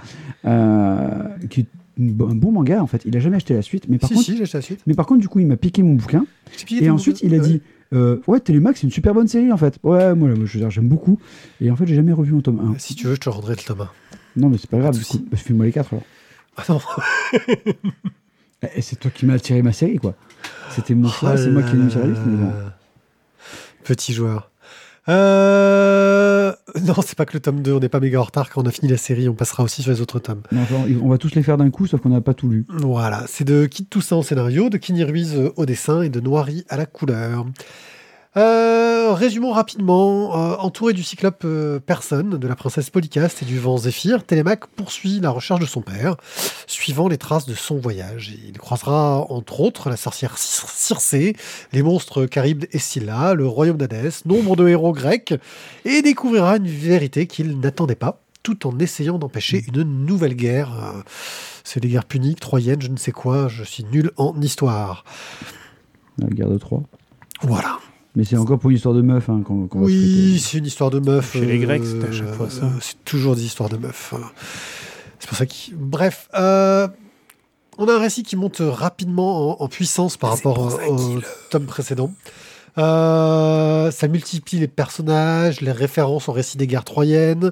S2: Euh, qui est une un bon manga, en fait. Il a jamais acheté la suite. Mais par,
S1: Si,
S2: contre,
S1: si, j'ai acheté la suite.
S2: mais par contre, du coup, il m'a piqué mon bouquin.
S1: Piqué
S2: Et ensuite,
S1: bouquin.
S2: il a
S1: Ouais.
S2: dit. euh, ouais, Télémax, c'est une super bonne série en fait. Ouais, moi, je veux dire, j'aime beaucoup. Et en fait, j'ai jamais revu mon tome 1.
S1: Si tu veux, je te rendrai le tome 1.
S2: Non, mais c'est pas grave. Bah, Fais-moi les 4 alors.
S1: Ah non. (laughs)
S2: Et c'est toi qui m'as attiré ma série, quoi. C'était mon choix, c'est moi qui l'ai mis la liste, bon.
S1: Petit joueur. Euh... Non, c'est pas que le tome 2, on n'est pas méga en retard. Quand on a fini la série, on passera aussi sur les autres tomes.
S2: On va tous les faire d'un coup, sauf qu'on n'a pas tout lu.
S1: Voilà, c'est de Kit Toussaint au scénario, de Kini Ruiz au dessin et de Noiry à la couleur. Euh, résumons rapidement. Euh, entouré du cyclope euh, Personne, de la princesse Polycaste et du vent Zéphyr, Télémaque poursuit la recherche de son père, suivant les traces de son voyage. Il croisera entre autres la sorcière Cir- Circé, les monstres Charybde et Scylla, le royaume d'Hadès, nombre de héros grecs, et découvrira une vérité qu'il n'attendait pas, tout en essayant d'empêcher une nouvelle guerre. Euh, c'est des guerres puniques, troyennes, je ne sais quoi, je suis nul en histoire.
S2: La guerre de Troie.
S1: Voilà.
S2: Mais c'est encore pour une histoire de meuf hein, qu'on va
S1: Oui, c'est une histoire de meuf.
S3: Chez les Grecs, c'était à chaque fois ça.
S1: C'est toujours des histoires de meufs. C'est pour ça qu'il. Bref, euh, on a un récit qui monte rapidement en, en puissance par
S3: C'est
S1: rapport au tome précédent. Euh, ça multiplie les personnages, les références au récit des guerres troyennes.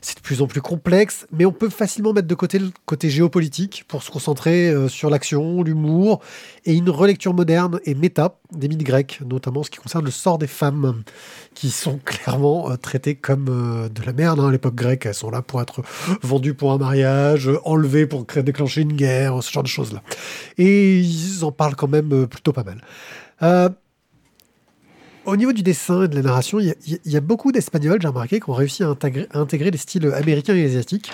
S1: C'est de plus en plus complexe, mais on peut facilement mettre de côté le côté géopolitique pour se concentrer euh, sur l'action, l'humour et une relecture moderne et méta des mythes grecs, notamment en ce qui concerne le sort des femmes, qui sont (laughs) clairement euh, traitées comme de la merde hein, à l'époque grecque. Elles sont là pour être (laughs) vendues pour un mariage, enlevées pour déclencher une guerre, ce genre de choses-là. Et ils en parlent quand même plutôt pas mal. Au niveau du dessin et de la narration, il y a- beaucoup d'Espagnols, j'ai remarqué, qui ont réussi à intégrer, à les styles américains et asiatiques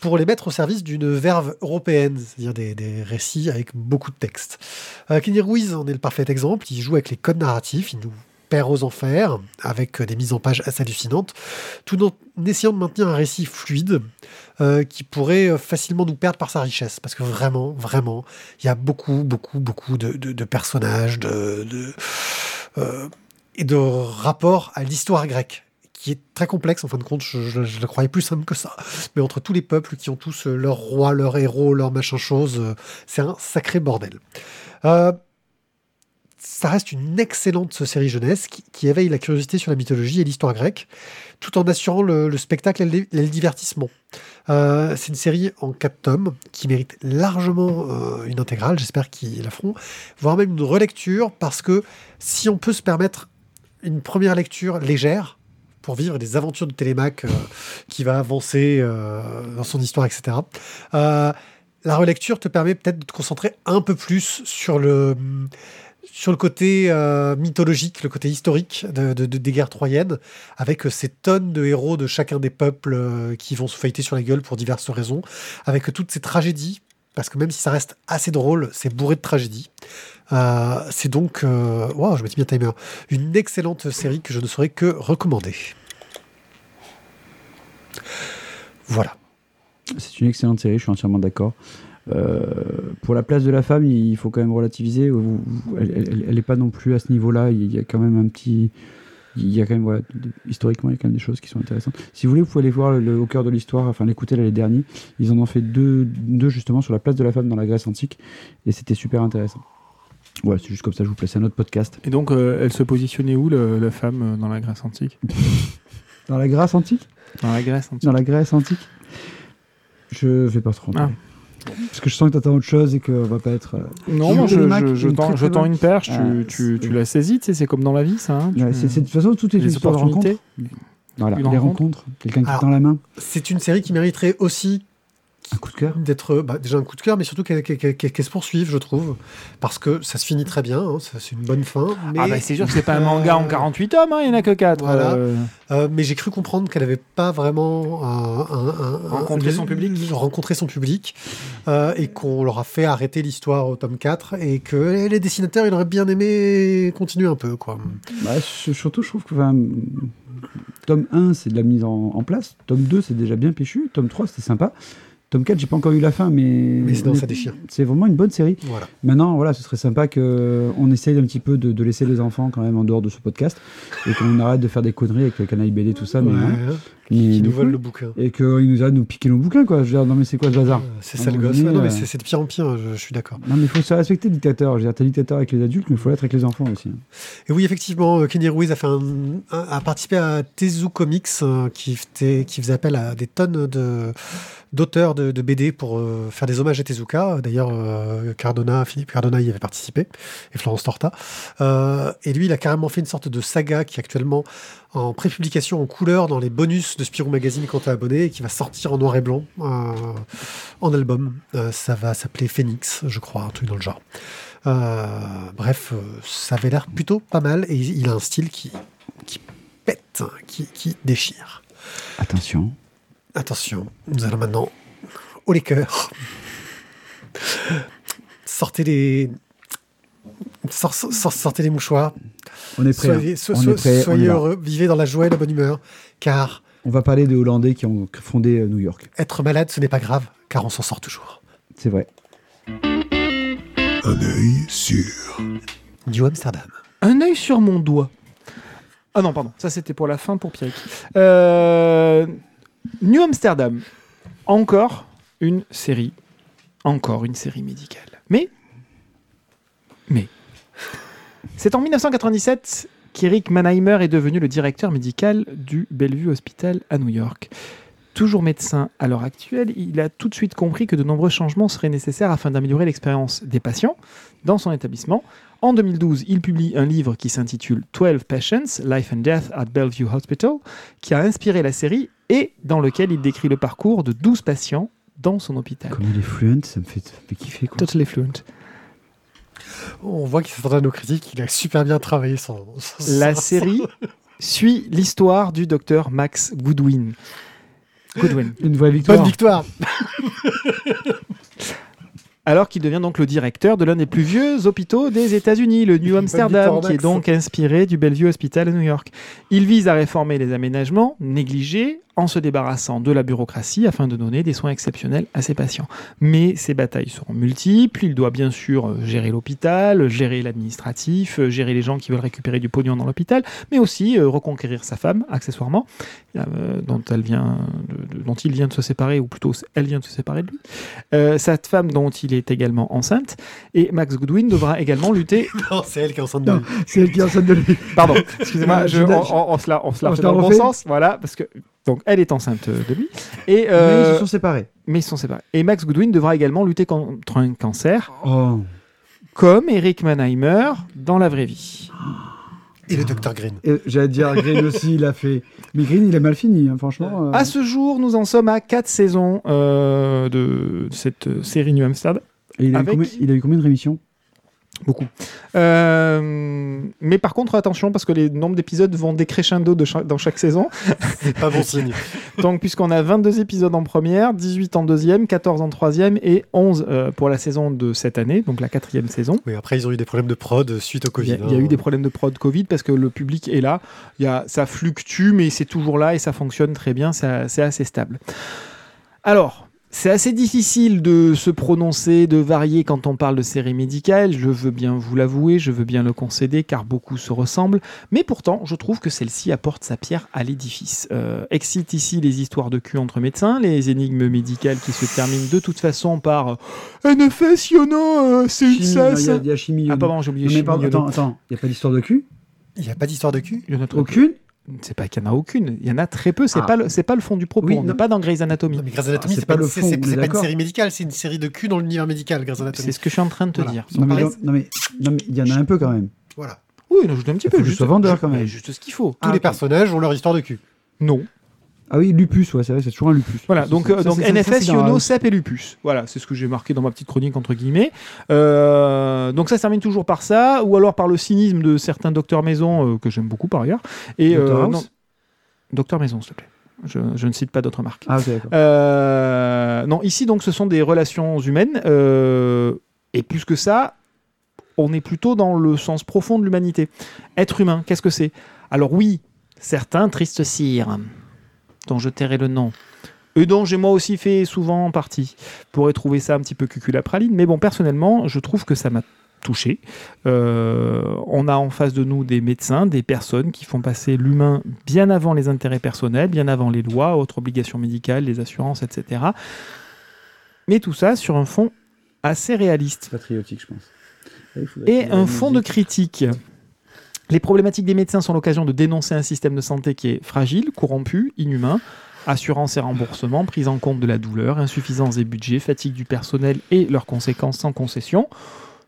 S1: pour les mettre au service d'une verve européenne, c'est-à-dire des, récits avec beaucoup de texte. Euh, Kenny Ruiz en est le parfait exemple. Il joue avec les codes narratifs, il nous perd aux enfers avec euh, des mises en page assez hallucinantes, tout en essayant de maintenir un récit fluide euh, qui pourrait euh, facilement nous perdre par sa richesse. Parce que vraiment, vraiment, il y a beaucoup, beaucoup, beaucoup de, personnages, de, et de rapports à l'histoire grecque qui est très complexe en fin de compte, je, le croyais plus simple que ça. Mais entre tous les peuples qui ont tous leur roi, leur héros, leur machin chose, euh, c'est un sacré bordel. Euh, ça reste une excellente série jeunesse qui, éveille la curiosité sur la mythologie et l'histoire grecque, tout en assurant le, le spectacle et le, divertissement. Euh, c'est une série en quatre tomes qui mérite largement une intégrale, j'espère qu'ils la feront, voire même une relecture, parce que si on peut se permettre une première lecture légère, pour vivre des aventures de Télémaque euh, qui va avancer euh, dans son histoire, etc. Euh, la relecture te permet peut-être de te concentrer un peu plus sur le, sur le côté mythologique, le côté historique de, de- de- des guerres troyennes, avec ces tonnes de héros de chacun des peuples qui vont se feuilleter sur la gueule pour diverses raisons, avec toutes ces tragédies, parce que même si ça reste assez drôle, c'est bourré de tragédies. Euh, c'est donc, euh, wow, je m'étais un timer, une excellente série que je ne saurais que recommander. Voilà.
S2: C'est une excellente série, je suis entièrement d'accord. Euh, pour la place de la femme, il faut quand même relativiser. Elle n'est pas non plus à ce niveau-là. Il y a quand même un petit. Il y a quand même, voilà, historiquement, il y a quand même des choses qui sont intéressantes. Si vous voulez, vous pouvez aller voir le, le- au cœur de l'histoire, enfin l'écouter l'année dernière. Ils en ont fait deux, deux justement sur la place de la femme dans la Grèce antique, et c'était super intéressant. Ouais, c'est juste comme ça, je vous place un autre podcast.
S3: Et donc, euh, elle se positionnait où, le- la femme, euh, dans la Grèce antique? (laughs)
S2: Dans la Grèce antique?
S3: Dans la Grèce antique.
S2: Dans la Grèce antique? Je vais pas trop
S3: Ah.
S2: Parce que je sens que t'attends autre chose et qu'on va pas être. euh,
S3: Non, je,
S2: Télémaque,
S3: je, je
S2: une
S3: tends,
S2: très,
S3: je
S2: très
S3: tends
S2: bonne-
S3: une perche, tu,
S2: Ah,
S3: tu,
S2: c'est-
S3: tu la saisis, tu sais, c'est comme dans la vie, ça. hein,
S2: Ouais, c'est, de toute façon, toutes les,
S3: les
S2: histoires de
S3: opportunités.
S2: Voilà,
S3: Une
S2: les
S3: rencontre.
S2: rencontres, quelqu'un qui tend la main,
S1: C'est une série qui mériterait aussi
S2: un coup de cœur.
S1: d'être bah, déjà un coup de cœur, mais surtout qu'elle qu'elle- qu'elle se poursuive, je trouve, parce que ça se finit très bien, hein, c'est une bonne fin. Mais,
S3: Ah bah c'est sûr que c'est pas un manga en
S1: Euh,
S3: 48 tomes, hein, il y en a que 4.
S1: Voilà. euh, mais j'ai cru comprendre qu'elle n'avait pas vraiment un- un- un- un-
S3: Rencontré son public.
S1: rencontré son public, euh, et qu'on leur a fait arrêter l'histoire au tome 4, et que les dessinateurs, ils auraient bien aimé continuer un peu, quoi.
S2: Bah, surtout, je trouve que enfin, tome 1, c'est de la mise en, en place. Tome 2, c'est déjà bien péchu. Tome 3, c'était sympa. Tome 4, j'ai pas encore eu la fin, mais.
S1: Mais sinon, ça déchire.
S2: C'est vraiment une bonne série.
S1: Voilà.
S2: Maintenant, voilà, ce serait sympa qu'on essaye un petit peu de, de laisser les enfants quand même en dehors de ce podcast et qu'on arrête de faire des conneries avec les canailles BD, tout ça. Mais,
S1: Ouais,
S2: hein,
S1: qui nous
S2: cool.
S1: le bouquin.
S2: Et qu'ils nous de nous piquer nos bouquins, quoi. Je veux dire, non, mais c'est quoi ce bazar
S1: Euh, C'est ça le gosse.
S2: donné,
S1: Ouais, non, mais
S2: euh,
S1: c'est de pire en pire, je, je suis d'accord.
S2: Non, mais il faut se respecter le dictateur. Je veux dire, t'es dictateur avec les adultes, mais il faut l'être avec les enfants aussi.
S1: Et oui, effectivement, euh, Kenny Ruiz a, fait un, un- a participé à Tezu Comics, qui, faisait appel à des tonnes de d'auteurs de, de BD pour euh, faire des hommages à Tezuka. D'ailleurs, euh, Cardona, Philippe Cardona y avait participé, et Florence Torta. Euh, et lui, il a carrément fait une sorte de saga qui est actuellement en prépublication en couleur dans les bonus de Spirou Magazine quand t'es abonné, et qui va sortir en noir et blanc euh, en album. Euh, ça va s'appeler Phoenix, je crois, un truc dans le genre. Euh, bref, ça avait l'air plutôt pas mal et il a un style qui, qui pète, qui, qui déchire.
S2: Attention.
S1: Attention, nous allons maintenant au les cœurs. Sortez les. sor- sor- sortez les mouchoirs.
S2: On est prêt. hein.
S1: Soyez, so-
S2: On
S1: so-
S2: est prêt,
S1: soyez heureux, vivez dans la joie et la bonne humeur, car
S2: On va parler des Hollandais qui ont fondé euh, New York.
S1: être malade, ce n'est pas grave, car on s'en sort toujours.
S2: C'est vrai.
S4: Un œil sur.
S1: New Amsterdam.
S3: Un œil sur mon doigt. Ah non, pardon, ça c'était pour la fin pour Pierrick. Euh, New Amsterdam. Encore une série. Encore une série médicale. Mais. Mais. C'est en 1997 qu'Eric Mannheimer est devenu le directeur médical du Bellevue Hospital à New York. Toujours médecin à l'heure actuelle, il a tout de suite compris que de nombreux changements seraient nécessaires afin d'améliorer l'expérience des patients dans son établissement. En 2012, il publie un livre qui s'intitule 12 Patients, Life and Death at Bellevue Hospital, qui a inspiré la série et dans lequel il décrit le parcours de 12 patients dans son hôpital.
S2: Comme il est fluent, ça me fait, ça me fait kiffer. Quoi.
S3: Totally fluent.
S1: On voit qu'il s'attendait à nos critiques, il a super bien travaillé son. son-
S3: La
S1: son-
S3: série (laughs) suit l'histoire du docteur Max Goodwin. Goodwin.
S2: Une vraie victoire.
S1: Bonne victoire (laughs)
S3: alors qu'il devient donc le directeur de l'un des plus vieux hôpitaux des États-Unis, le New Amsterdam, qui est donc inspiré du Bellevue Hospital à New York. Il vise à réformer les aménagements négligés en se débarrassant de la bureaucratie afin de donner des soins exceptionnels à ses patients. Mais ces batailles seront multiples. Il doit bien sûr euh, gérer l'hôpital, gérer l'administratif, euh, gérer les gens qui veulent récupérer du pognon dans l'hôpital, mais aussi euh, reconquérir sa femme, accessoirement, euh, dont, elle vient de- de- dont il vient de se séparer, ou plutôt elle vient de se séparer de lui. Euh, cette femme dont il est également enceinte. Et Max Goodwin devra également lutter. (laughs)
S1: Non, c'est elle qui est enceinte de lui.
S2: c'est elle qui est enceinte de lui.
S3: Pardon, (laughs) excusez-moi, je-
S2: Je-
S3: on, on- on se la, on se la
S2: on se
S3: dans le bon sens. Voilà, parce que. Donc, elle est enceinte euh, de lui. Et,
S2: Mais ils
S3: euh,
S2: se sont séparés.
S3: mais ils sont séparés. Et Max Goodwin devra également lutter contre un cancer,
S2: Oh.
S3: comme Eric Mannheimer dans la vraie vie.
S1: Et le docteur Green.
S2: Et J'allais dire, Green aussi, il a fait. Mais Green, il a mal fini, hein, franchement. euh.
S3: À ce jour, nous en sommes à 4 saisons euh, de cette euh, série New Amsterdam.
S2: Et il, a eu
S3: avec-
S2: combien, il a eu combien de rémissions?
S3: Beaucoup. Euh, mais par contre, attention, parce que les nombres d'épisodes vont décrescendo de cha- dans chaque saison. (laughs)
S1: Pas bon signe.
S3: Donc, puisqu'on a 22 épisodes en première, 18 en deuxième, 14 en troisième et 11 euh, pour la saison de cette année, donc la quatrième saison.
S1: Oui, après, ils ont eu des problèmes de prod suite au
S3: Il
S1: Covid.
S3: y, a, il y a
S1: hein.
S3: eu des problèmes de prod Covid parce que le public est là. Y a, ça fluctue, mais c'est toujours là et ça fonctionne très bien. C'est assez stable. Alors, c'est assez difficile de se prononcer, de varier quand on parle de série médicale. Je veux bien vous l'avouer, je veux bien le concéder, car beaucoup se ressemblent. Mais pourtant, je trouve que celle-ci apporte sa pierre à l'édifice. Euh, excite ici les histoires de cul entre médecins, les énigmes médicales qui se terminent de toute façon par euh, en a, euh, c'est une. Ah, pardon, j'ai oublié
S2: Non, mais
S3: chimie,
S2: pardon,
S3: Yono.
S2: attends, attends, il n'y a pas d'histoire de cul?
S1: Il n'y a pas d'histoire de cul
S3: Il y en a.
S2: Aucune?
S3: C'est pas qu'il y en a aucune. Il y en a très peu. C'est
S2: Ah.
S3: pas le, c'est pas le fond du propos.
S2: Oui,
S3: on n'est pas dans Grey's Anatomy.
S1: Non, mais Grey's Anatomy,
S2: c'est
S1: c'est
S2: pas
S1: pas,
S2: le
S1: c'est-
S2: fond,
S1: c'est-
S2: on est
S1: c'est pas une série médicale, c'est une série de cul dans l'univers médical, Grey's
S3: C'est
S1: Anatomy.
S3: ce que je suis en train de te
S1: Voilà.
S3: dire.
S2: non mais, non, mais, non, mais il y en a un peu quand même.
S1: Voilà.
S3: Oui, non, je dis un petit peu. juste,
S2: vendeur,
S3: ju-
S2: quand même.
S3: Juste ce qu'il faut.
S1: Tous
S2: Ah,
S1: les personnages ont leur histoire de cul.
S3: Non.
S2: Ah oui, lupus, ouais, c'est vrai, c'est toujours un lupus.
S3: Voilà. Donc, euh,
S2: ça,
S3: donc
S2: ça,
S3: NFS, Yono. Cep et Lupus. Voilà, c'est ce que j'ai marqué dans ma petite chronique entre guillemets. Euh, donc ça se termine toujours par ça, ou alors par le cynisme de certains docteurs maison euh, que j'aime beaucoup par ailleurs. Et non. Docteur maison, s'il te plaît. Je, je ne cite pas d'autres marques.
S2: Ah ok, d'accord.
S3: Euh, non, ici donc ce sont des relations humaines euh, et plus que ça, on est plutôt dans le sens profond de l'humanité. Être humain, qu'est-ce que c'est? Alors oui, certains tristes cires, dont je tairai le nom, et dont j'ai moi aussi fait souvent en partie, pourraient trouver ça un petit peu cuculapraline, mais bon, personnellement, je trouve que ça m'a touché. Euh, on a en face de nous des médecins, des personnes qui font passer l'humain bien avant les intérêts personnels, bien avant les lois, autres obligations médicales, les assurances, etc. Mais tout ça sur un fond assez réaliste
S2: Patriotique, je pense.
S3: Et un fond de critique. Les problématiques des médecins sont l'occasion de dénoncer un système de santé qui est fragile, corrompu, inhumain. Assurance et remboursement, prise en compte de la douleur, insuffisance des budgets, fatigue du personnel et leurs conséquences sans concession.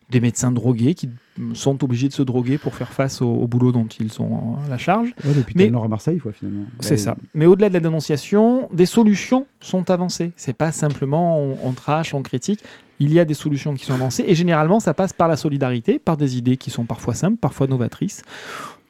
S3: Des médecins drogués qui sont obligés de se droguer pour faire face au, au boulot dont ils ont euh, la charge.
S2: Ouais,
S3: Mais-
S2: Nord à Marseille, quoi, finalement.
S3: C'est
S2: Bah,
S3: ça. Mais au-delà de la dénonciation, des solutions sont avancées. C'est pas simplement on, on trache, on critique. Il y a des solutions qui sont avancées et généralement ça passe par la solidarité, par des idées qui sont parfois simples, parfois novatrices,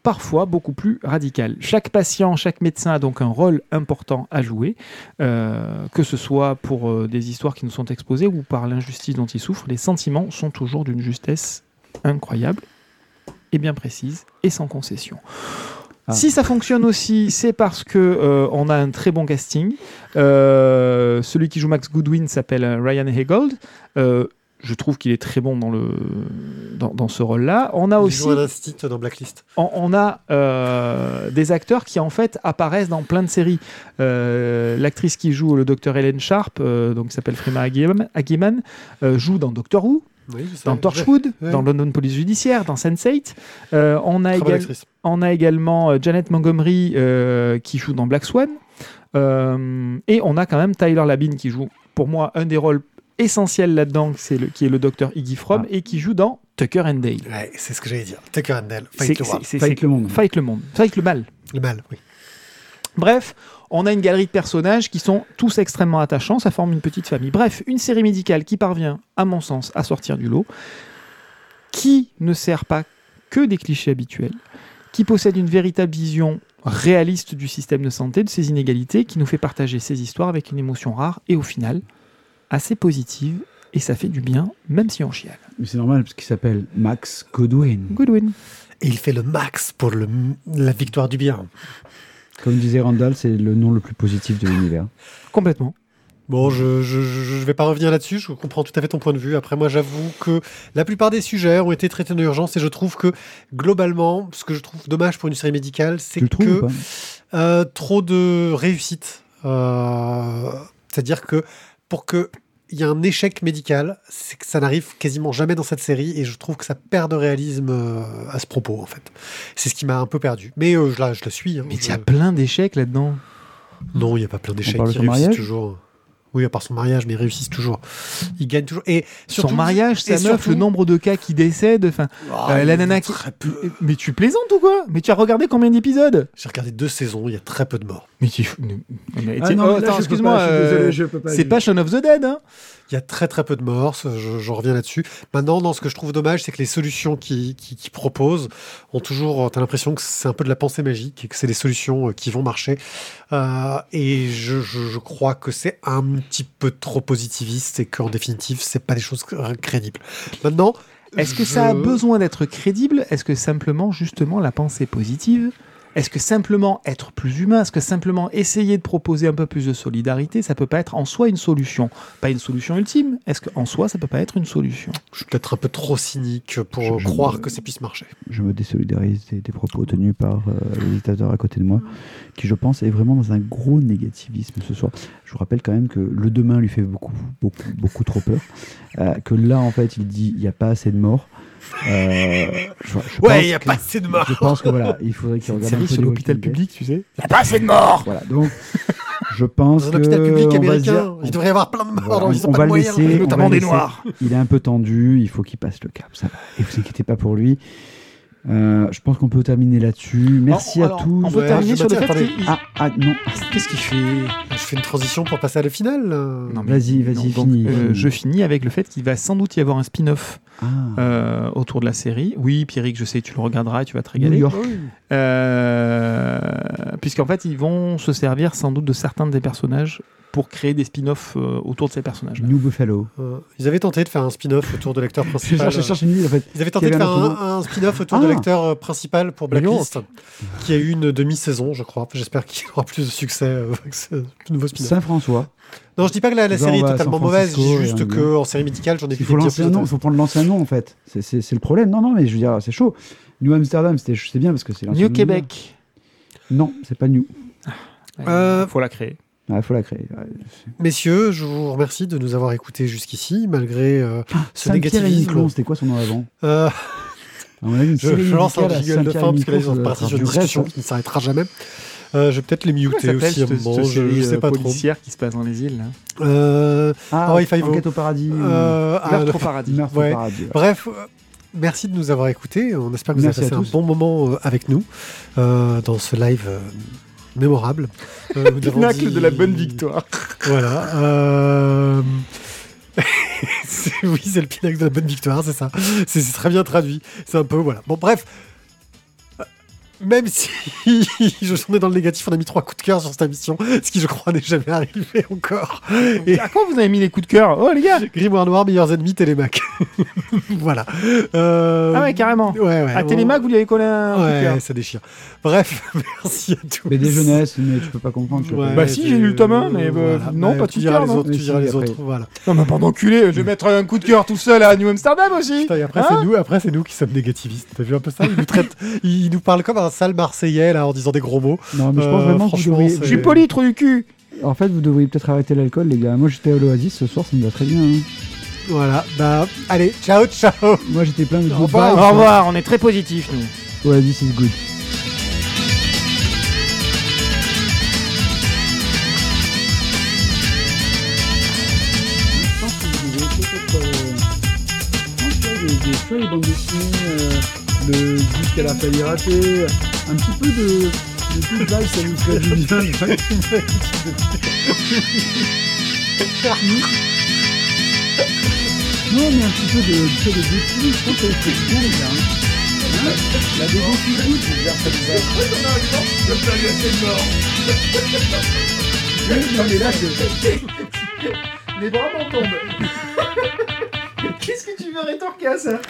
S3: parfois beaucoup plus radicales. Chaque patient, chaque médecin a donc un rôle important à jouer, euh, que ce soit pour euh, des histoires qui nous sont exposées ou par l'injustice dont ils souffrent. Les sentiments sont toujours d'une justesse incroyable et bien précise et sans concession.
S2: Ah.
S3: Si ça fonctionne aussi, c'est parce que euh, on a un très bon casting. Euh, celui qui joue Max Goodwin s'appelle euh, Ryan Haygold. Euh, je trouve qu'il est très bon dans, le, dans, dans ce rôle-là. On a
S1: Il
S3: aussi
S1: joue un instinct dans Blacklist.
S3: on, on a euh, des acteurs qui en fait apparaissent dans plein de séries. Euh, L'actrice qui joue le docteur Helen Sharp, euh, donc qui s'appelle Frima euh, joue dans Doctor Who.
S1: Oui,
S3: dans Torchwood,
S1: Ouais.
S3: dans London Police Judiciaire, dans Sense8. Euh, on, a égal- on également euh, Janet Montgomery euh, qui joue dans Black Swan. Euh, et on a quand même Tyler Labine qui joue, pour moi, un des rôles essentiels là-dedans, c'est le, qui est le docteur Iggy Fromm,
S2: Ah.
S3: et qui joue dans Tucker and Dale.
S1: Ouais, c'est ce que j'allais dire. Tucker and Dale. Fight le roi.
S3: c'est-
S2: Fight le monde.
S3: Fight le monde. Fight le mal.
S1: Le mal, oui.
S3: Bref, on a une galerie de personnages qui sont tous extrêmement attachants, ça forme une petite famille. Bref, une série médicale qui parvient, à mon sens, à sortir du lot, qui ne sert pas que des clichés habituels, qui possède une véritable vision réaliste du système de santé, de ses inégalités, qui nous fait partager ses histoires avec une émotion rare et au final assez positive, et ça fait du bien, même si on chiale.
S2: Mais c'est normal parce qu'il s'appelle Max Godwin.
S3: Goodwin.
S1: Et il fait le max pour le, la victoire du bien.
S2: Comme disait Randall, c'est le nom le plus positif de l'univers. (laughs)
S3: Complètement.
S1: Bon, je je, je je vais pas revenir là-dessus, je comprends tout à fait ton point de vue. Après, moi, j'avoue que la plupart des sujets ont été traités en urgence et je trouve que, globalement, ce que je trouve dommage pour une série médicale, c'est que euh, trop de réussite. Euh, C'est-à-dire que pour que il y a un échec médical, c'est que ça n'arrive quasiment jamais dans cette série et je trouve que ça perd de réalisme euh, à ce propos en fait. C'est ce qui m'a un peu perdu. Mais euh, je, la, je la suis. hein.
S3: Mais il
S1: Je-
S3: y a plein d'échecs là-dedans.
S1: Non, il n'y a pas plein d'échecs
S2: son
S1: réussissent
S2: mariage
S1: toujours. Oui, à part son mariage, mais ils réussissent toujours. Ils gagnent toujours. Et surtout,
S3: Son mariage, sa
S1: et
S3: meuf,
S1: surtout-
S3: le nombre de cas qui décèdent, enfin,
S1: Ah,
S3: Euh, la nana qui-
S1: peu.
S3: Mais tu plaisantes ou quoi? Mais tu as regardé combien d'épisodes?
S1: J'ai regardé deux saisons, il y a très peu de morts.
S3: Mais tu.
S2: Ah
S3: tiens-
S2: non,
S3: oh, excuse-moi, euh, c'est pas Shaun of the Dead, hein?
S1: Il y a très très peu de morts, je, je reviens là-dessus. Maintenant, non, ce que je trouve dommage, c'est que les solutions qu'ils qui, qui proposent ont toujours, t'as l'impression que c'est un peu de la pensée magique et que c'est des solutions euh, qui vont marcher. Euh, et je, je, je crois que c'est un petit peu trop positiviste et qu'en définitive, c'est pas des choses cr- crédibles. Maintenant,
S3: Est-ce que
S1: je-
S3: ça a besoin d'être crédible? Est-ce que simplement, justement, la pensée positive Est-ce que simplement être plus humain Est-ce que simplement essayer de proposer un peu plus de solidarité Ça peut pas être en soi une solution? Pas une solution ultime. Est-ce qu'en soi, ça peut pas être une solution?
S1: Je suis peut-être un peu trop cynique pour
S2: Je- je-
S1: croire que ça puisse marcher.
S2: Je me désolidarise des, des propos tenus par euh, le dictateur à côté de moi, qui je pense est vraiment dans un gros négativisme ce soir. Je vous rappelle quand même que le demain lui fait beaucoup, beaucoup, beaucoup trop peur. Euh, que là, en fait, il dit il n'y a pas assez de morts. Euh, je- je pense
S1: Ouais, il n'y a
S2: que-
S1: pas assez de morts.
S2: Je pense que voilà, il faudrait qu'il
S3: C'est
S2: regarde un
S3: série
S2: peu
S3: sur
S2: The
S3: l'hôpital public, tu sais. Il a pas assez de morts
S2: Voilà, donc je (laughs) pense
S1: Dans un hôpital public
S2: on va
S1: américain,
S2: dire-
S1: il devrait y avoir plein de morts,
S2: Voilà,
S1: ils
S2: on
S1: ont pas
S2: va
S1: de
S2: le
S1: moyens.
S2: laisser, on
S3: notamment
S2: va
S3: des
S2: laisser.
S3: noirs.
S2: Il est un peu tendu, il faut qu'il passe le cap, ça va. Et vous inquiétez pas pour lui. Euh, je pense qu'on peut terminer là-dessus. Merci
S3: Alors,
S2: à tous.
S3: On peut
S1: Ouais,
S3: terminer
S1: je
S3: sur le fait qu'il...
S2: Ah, ah non,
S3: Qu'est-ce qu'il fait?
S1: Je fais une transition pour passer à la finale.
S3: Non, mais-
S2: Vas-y, vas-y, finis,
S3: euh, je finis avec le fait qu'il va sans doute y avoir un spin-off
S2: Ah.
S3: euh, autour de la série. Oui, Pierrick, je sais, tu le regarderas, tu vas te
S2: New
S3: régaler.
S2: York.
S3: Euh, Puisqu'en fait, ils vont se servir sans doute de certains des personnages pour créer des spin-offs euh, autour de ces personnages.
S2: New Buffalo.
S1: Euh, ils avaient tenté de faire un spin-off autour de l'acteur (laughs)
S2: Je
S1: principal.
S2: cherche, je cherche une idée en fait.
S1: Ils avaient tenté de faire
S2: un
S1: spin-off autour
S2: Ah.
S1: de l'acteur euh, principal pour
S3: New
S1: Blacklist, qui a eu une demi-saison, je crois. J'espère qu'il aura plus de succès (laughs) avec ce nouveau spin-off.
S2: Saint-François.
S1: Non, je dis pas que la, série est totalement mauvaise, je dis juste que en série médicale, j'en ai
S2: Il
S1: vu
S2: faut
S1: des
S2: un
S1: pieds
S2: nom, il faut prendre l'ancien nom en fait. C'est- le problème. Non, non, mais je veux dire, c'est chaud. New Amsterdam, c'était- c'est bien parce que c'est l'ancien
S3: New. Québec.
S2: Non, c'est pas New.
S1: Euh,
S3: faut la créer.
S2: Il faut la créer. Ouais,
S1: Messieurs, je vous remercie de nous avoir écoutés jusqu'ici, malgré euh, ce
S2: Saint-Pierre et
S1: négativisme.
S2: C'était quoi son nom avant
S1: Euh,
S2: une
S1: je, lance un jingle de fin, parce que là, ils sont partis
S2: Miquelon,
S1: sur une discussion qui ne s'arrêtera jamais. Euh, je vais peut-être les muter aussi à un
S3: cette,
S1: moment,
S3: cette
S1: je, je sais
S3: euh,
S1: pas trop.
S3: policière qui se passe dans les îles là
S1: Euh,
S2: Ah,
S1: Hawaii Five-O.
S2: Enquête au paradis.
S1: euh, ah,
S3: au paradis.
S2: Meurtre
S1: ouais.
S2: au paradis. ouais.
S1: Bref, euh, merci de nous avoir écoutés. On espère que vous
S2: Merci
S1: avez passé un bon moment euh, avec nous euh, dans ce live euh, mémorable. Euh, (laughs)
S3: Pinacle
S1: dit-
S3: de la bonne victoire. (laughs)
S1: Voilà. euh, (laughs) oui, c'est le pinacle de la bonne victoire, c'est ça. C'est très bien traduit. C'est un peu, voilà. Bon, bref. Euh, Même si (laughs) je suis dans le négatif, on a mis trois coups de cœur sur cette émission, ce qui, je crois, n'est jamais arrivé encore. Et
S3: À quoi vous avez mis les coups de cœur Oh les gars
S1: Grimoire Noir, meilleurs ennemis, Télémac. (laughs) voilà. Euh,
S3: Ah ouais, carrément.
S1: Ouais, ouais.
S3: À Télémac, vous lui avez collé un coup de
S1: Ouais,
S3: cœur.
S1: ça déchire. Bref, (laughs) merci à tous.
S2: Mais des jeunesses, mais tu peux pas comprendre.
S1: Ouais,
S3: Bah si, j'ai lu le tome un, mais, euh,
S1: voilà.
S3: non,
S1: Bah,
S3: pas de
S1: tu
S3: coup de
S1: diras
S3: cœur,
S1: tu diras les
S2: après.
S1: autres, voilà.
S3: Non mais pardon enculé, je vais mettre un coup de cœur tout seul à New Amsterdam aussi.
S1: Putain, et après,
S3: Hein
S1: c'est nous, après, c'est nous qui sommes négativistes. T'as vu un peu ça? Il nous traite, il nous parle comme un sale Marseillais, là, en disant des gros mots.
S2: Non, mais je pense
S1: Euh,
S2: vraiment que vous devriez.
S3: Je suis poli, trou du cul.
S2: En fait, vous devriez peut-être arrêter l'alcool, les gars. Moi, j'étais à l'Oasis ce soir, ça me va très bien. hein.
S1: Voilà, bah allez, ciao, ciao.
S2: Moi j'étais plein de
S1: Au revoir.
S3: Au revoir, on est très positifs nous.
S2: Ouais, this is good. Des, bandes dessinées, le disque à la failli rater, un petit peu de. De vibe, ça nous ferait du bien. Non, mais un petit peu de, de défi, je pense que bien, les gars. hein. Hein La dégo qui goûte, je veux dire, ça nous a- Oui, non, mais là, je...
S3: Les bras m'en tombent. Qu'est-ce que tu veux rétorquer à ça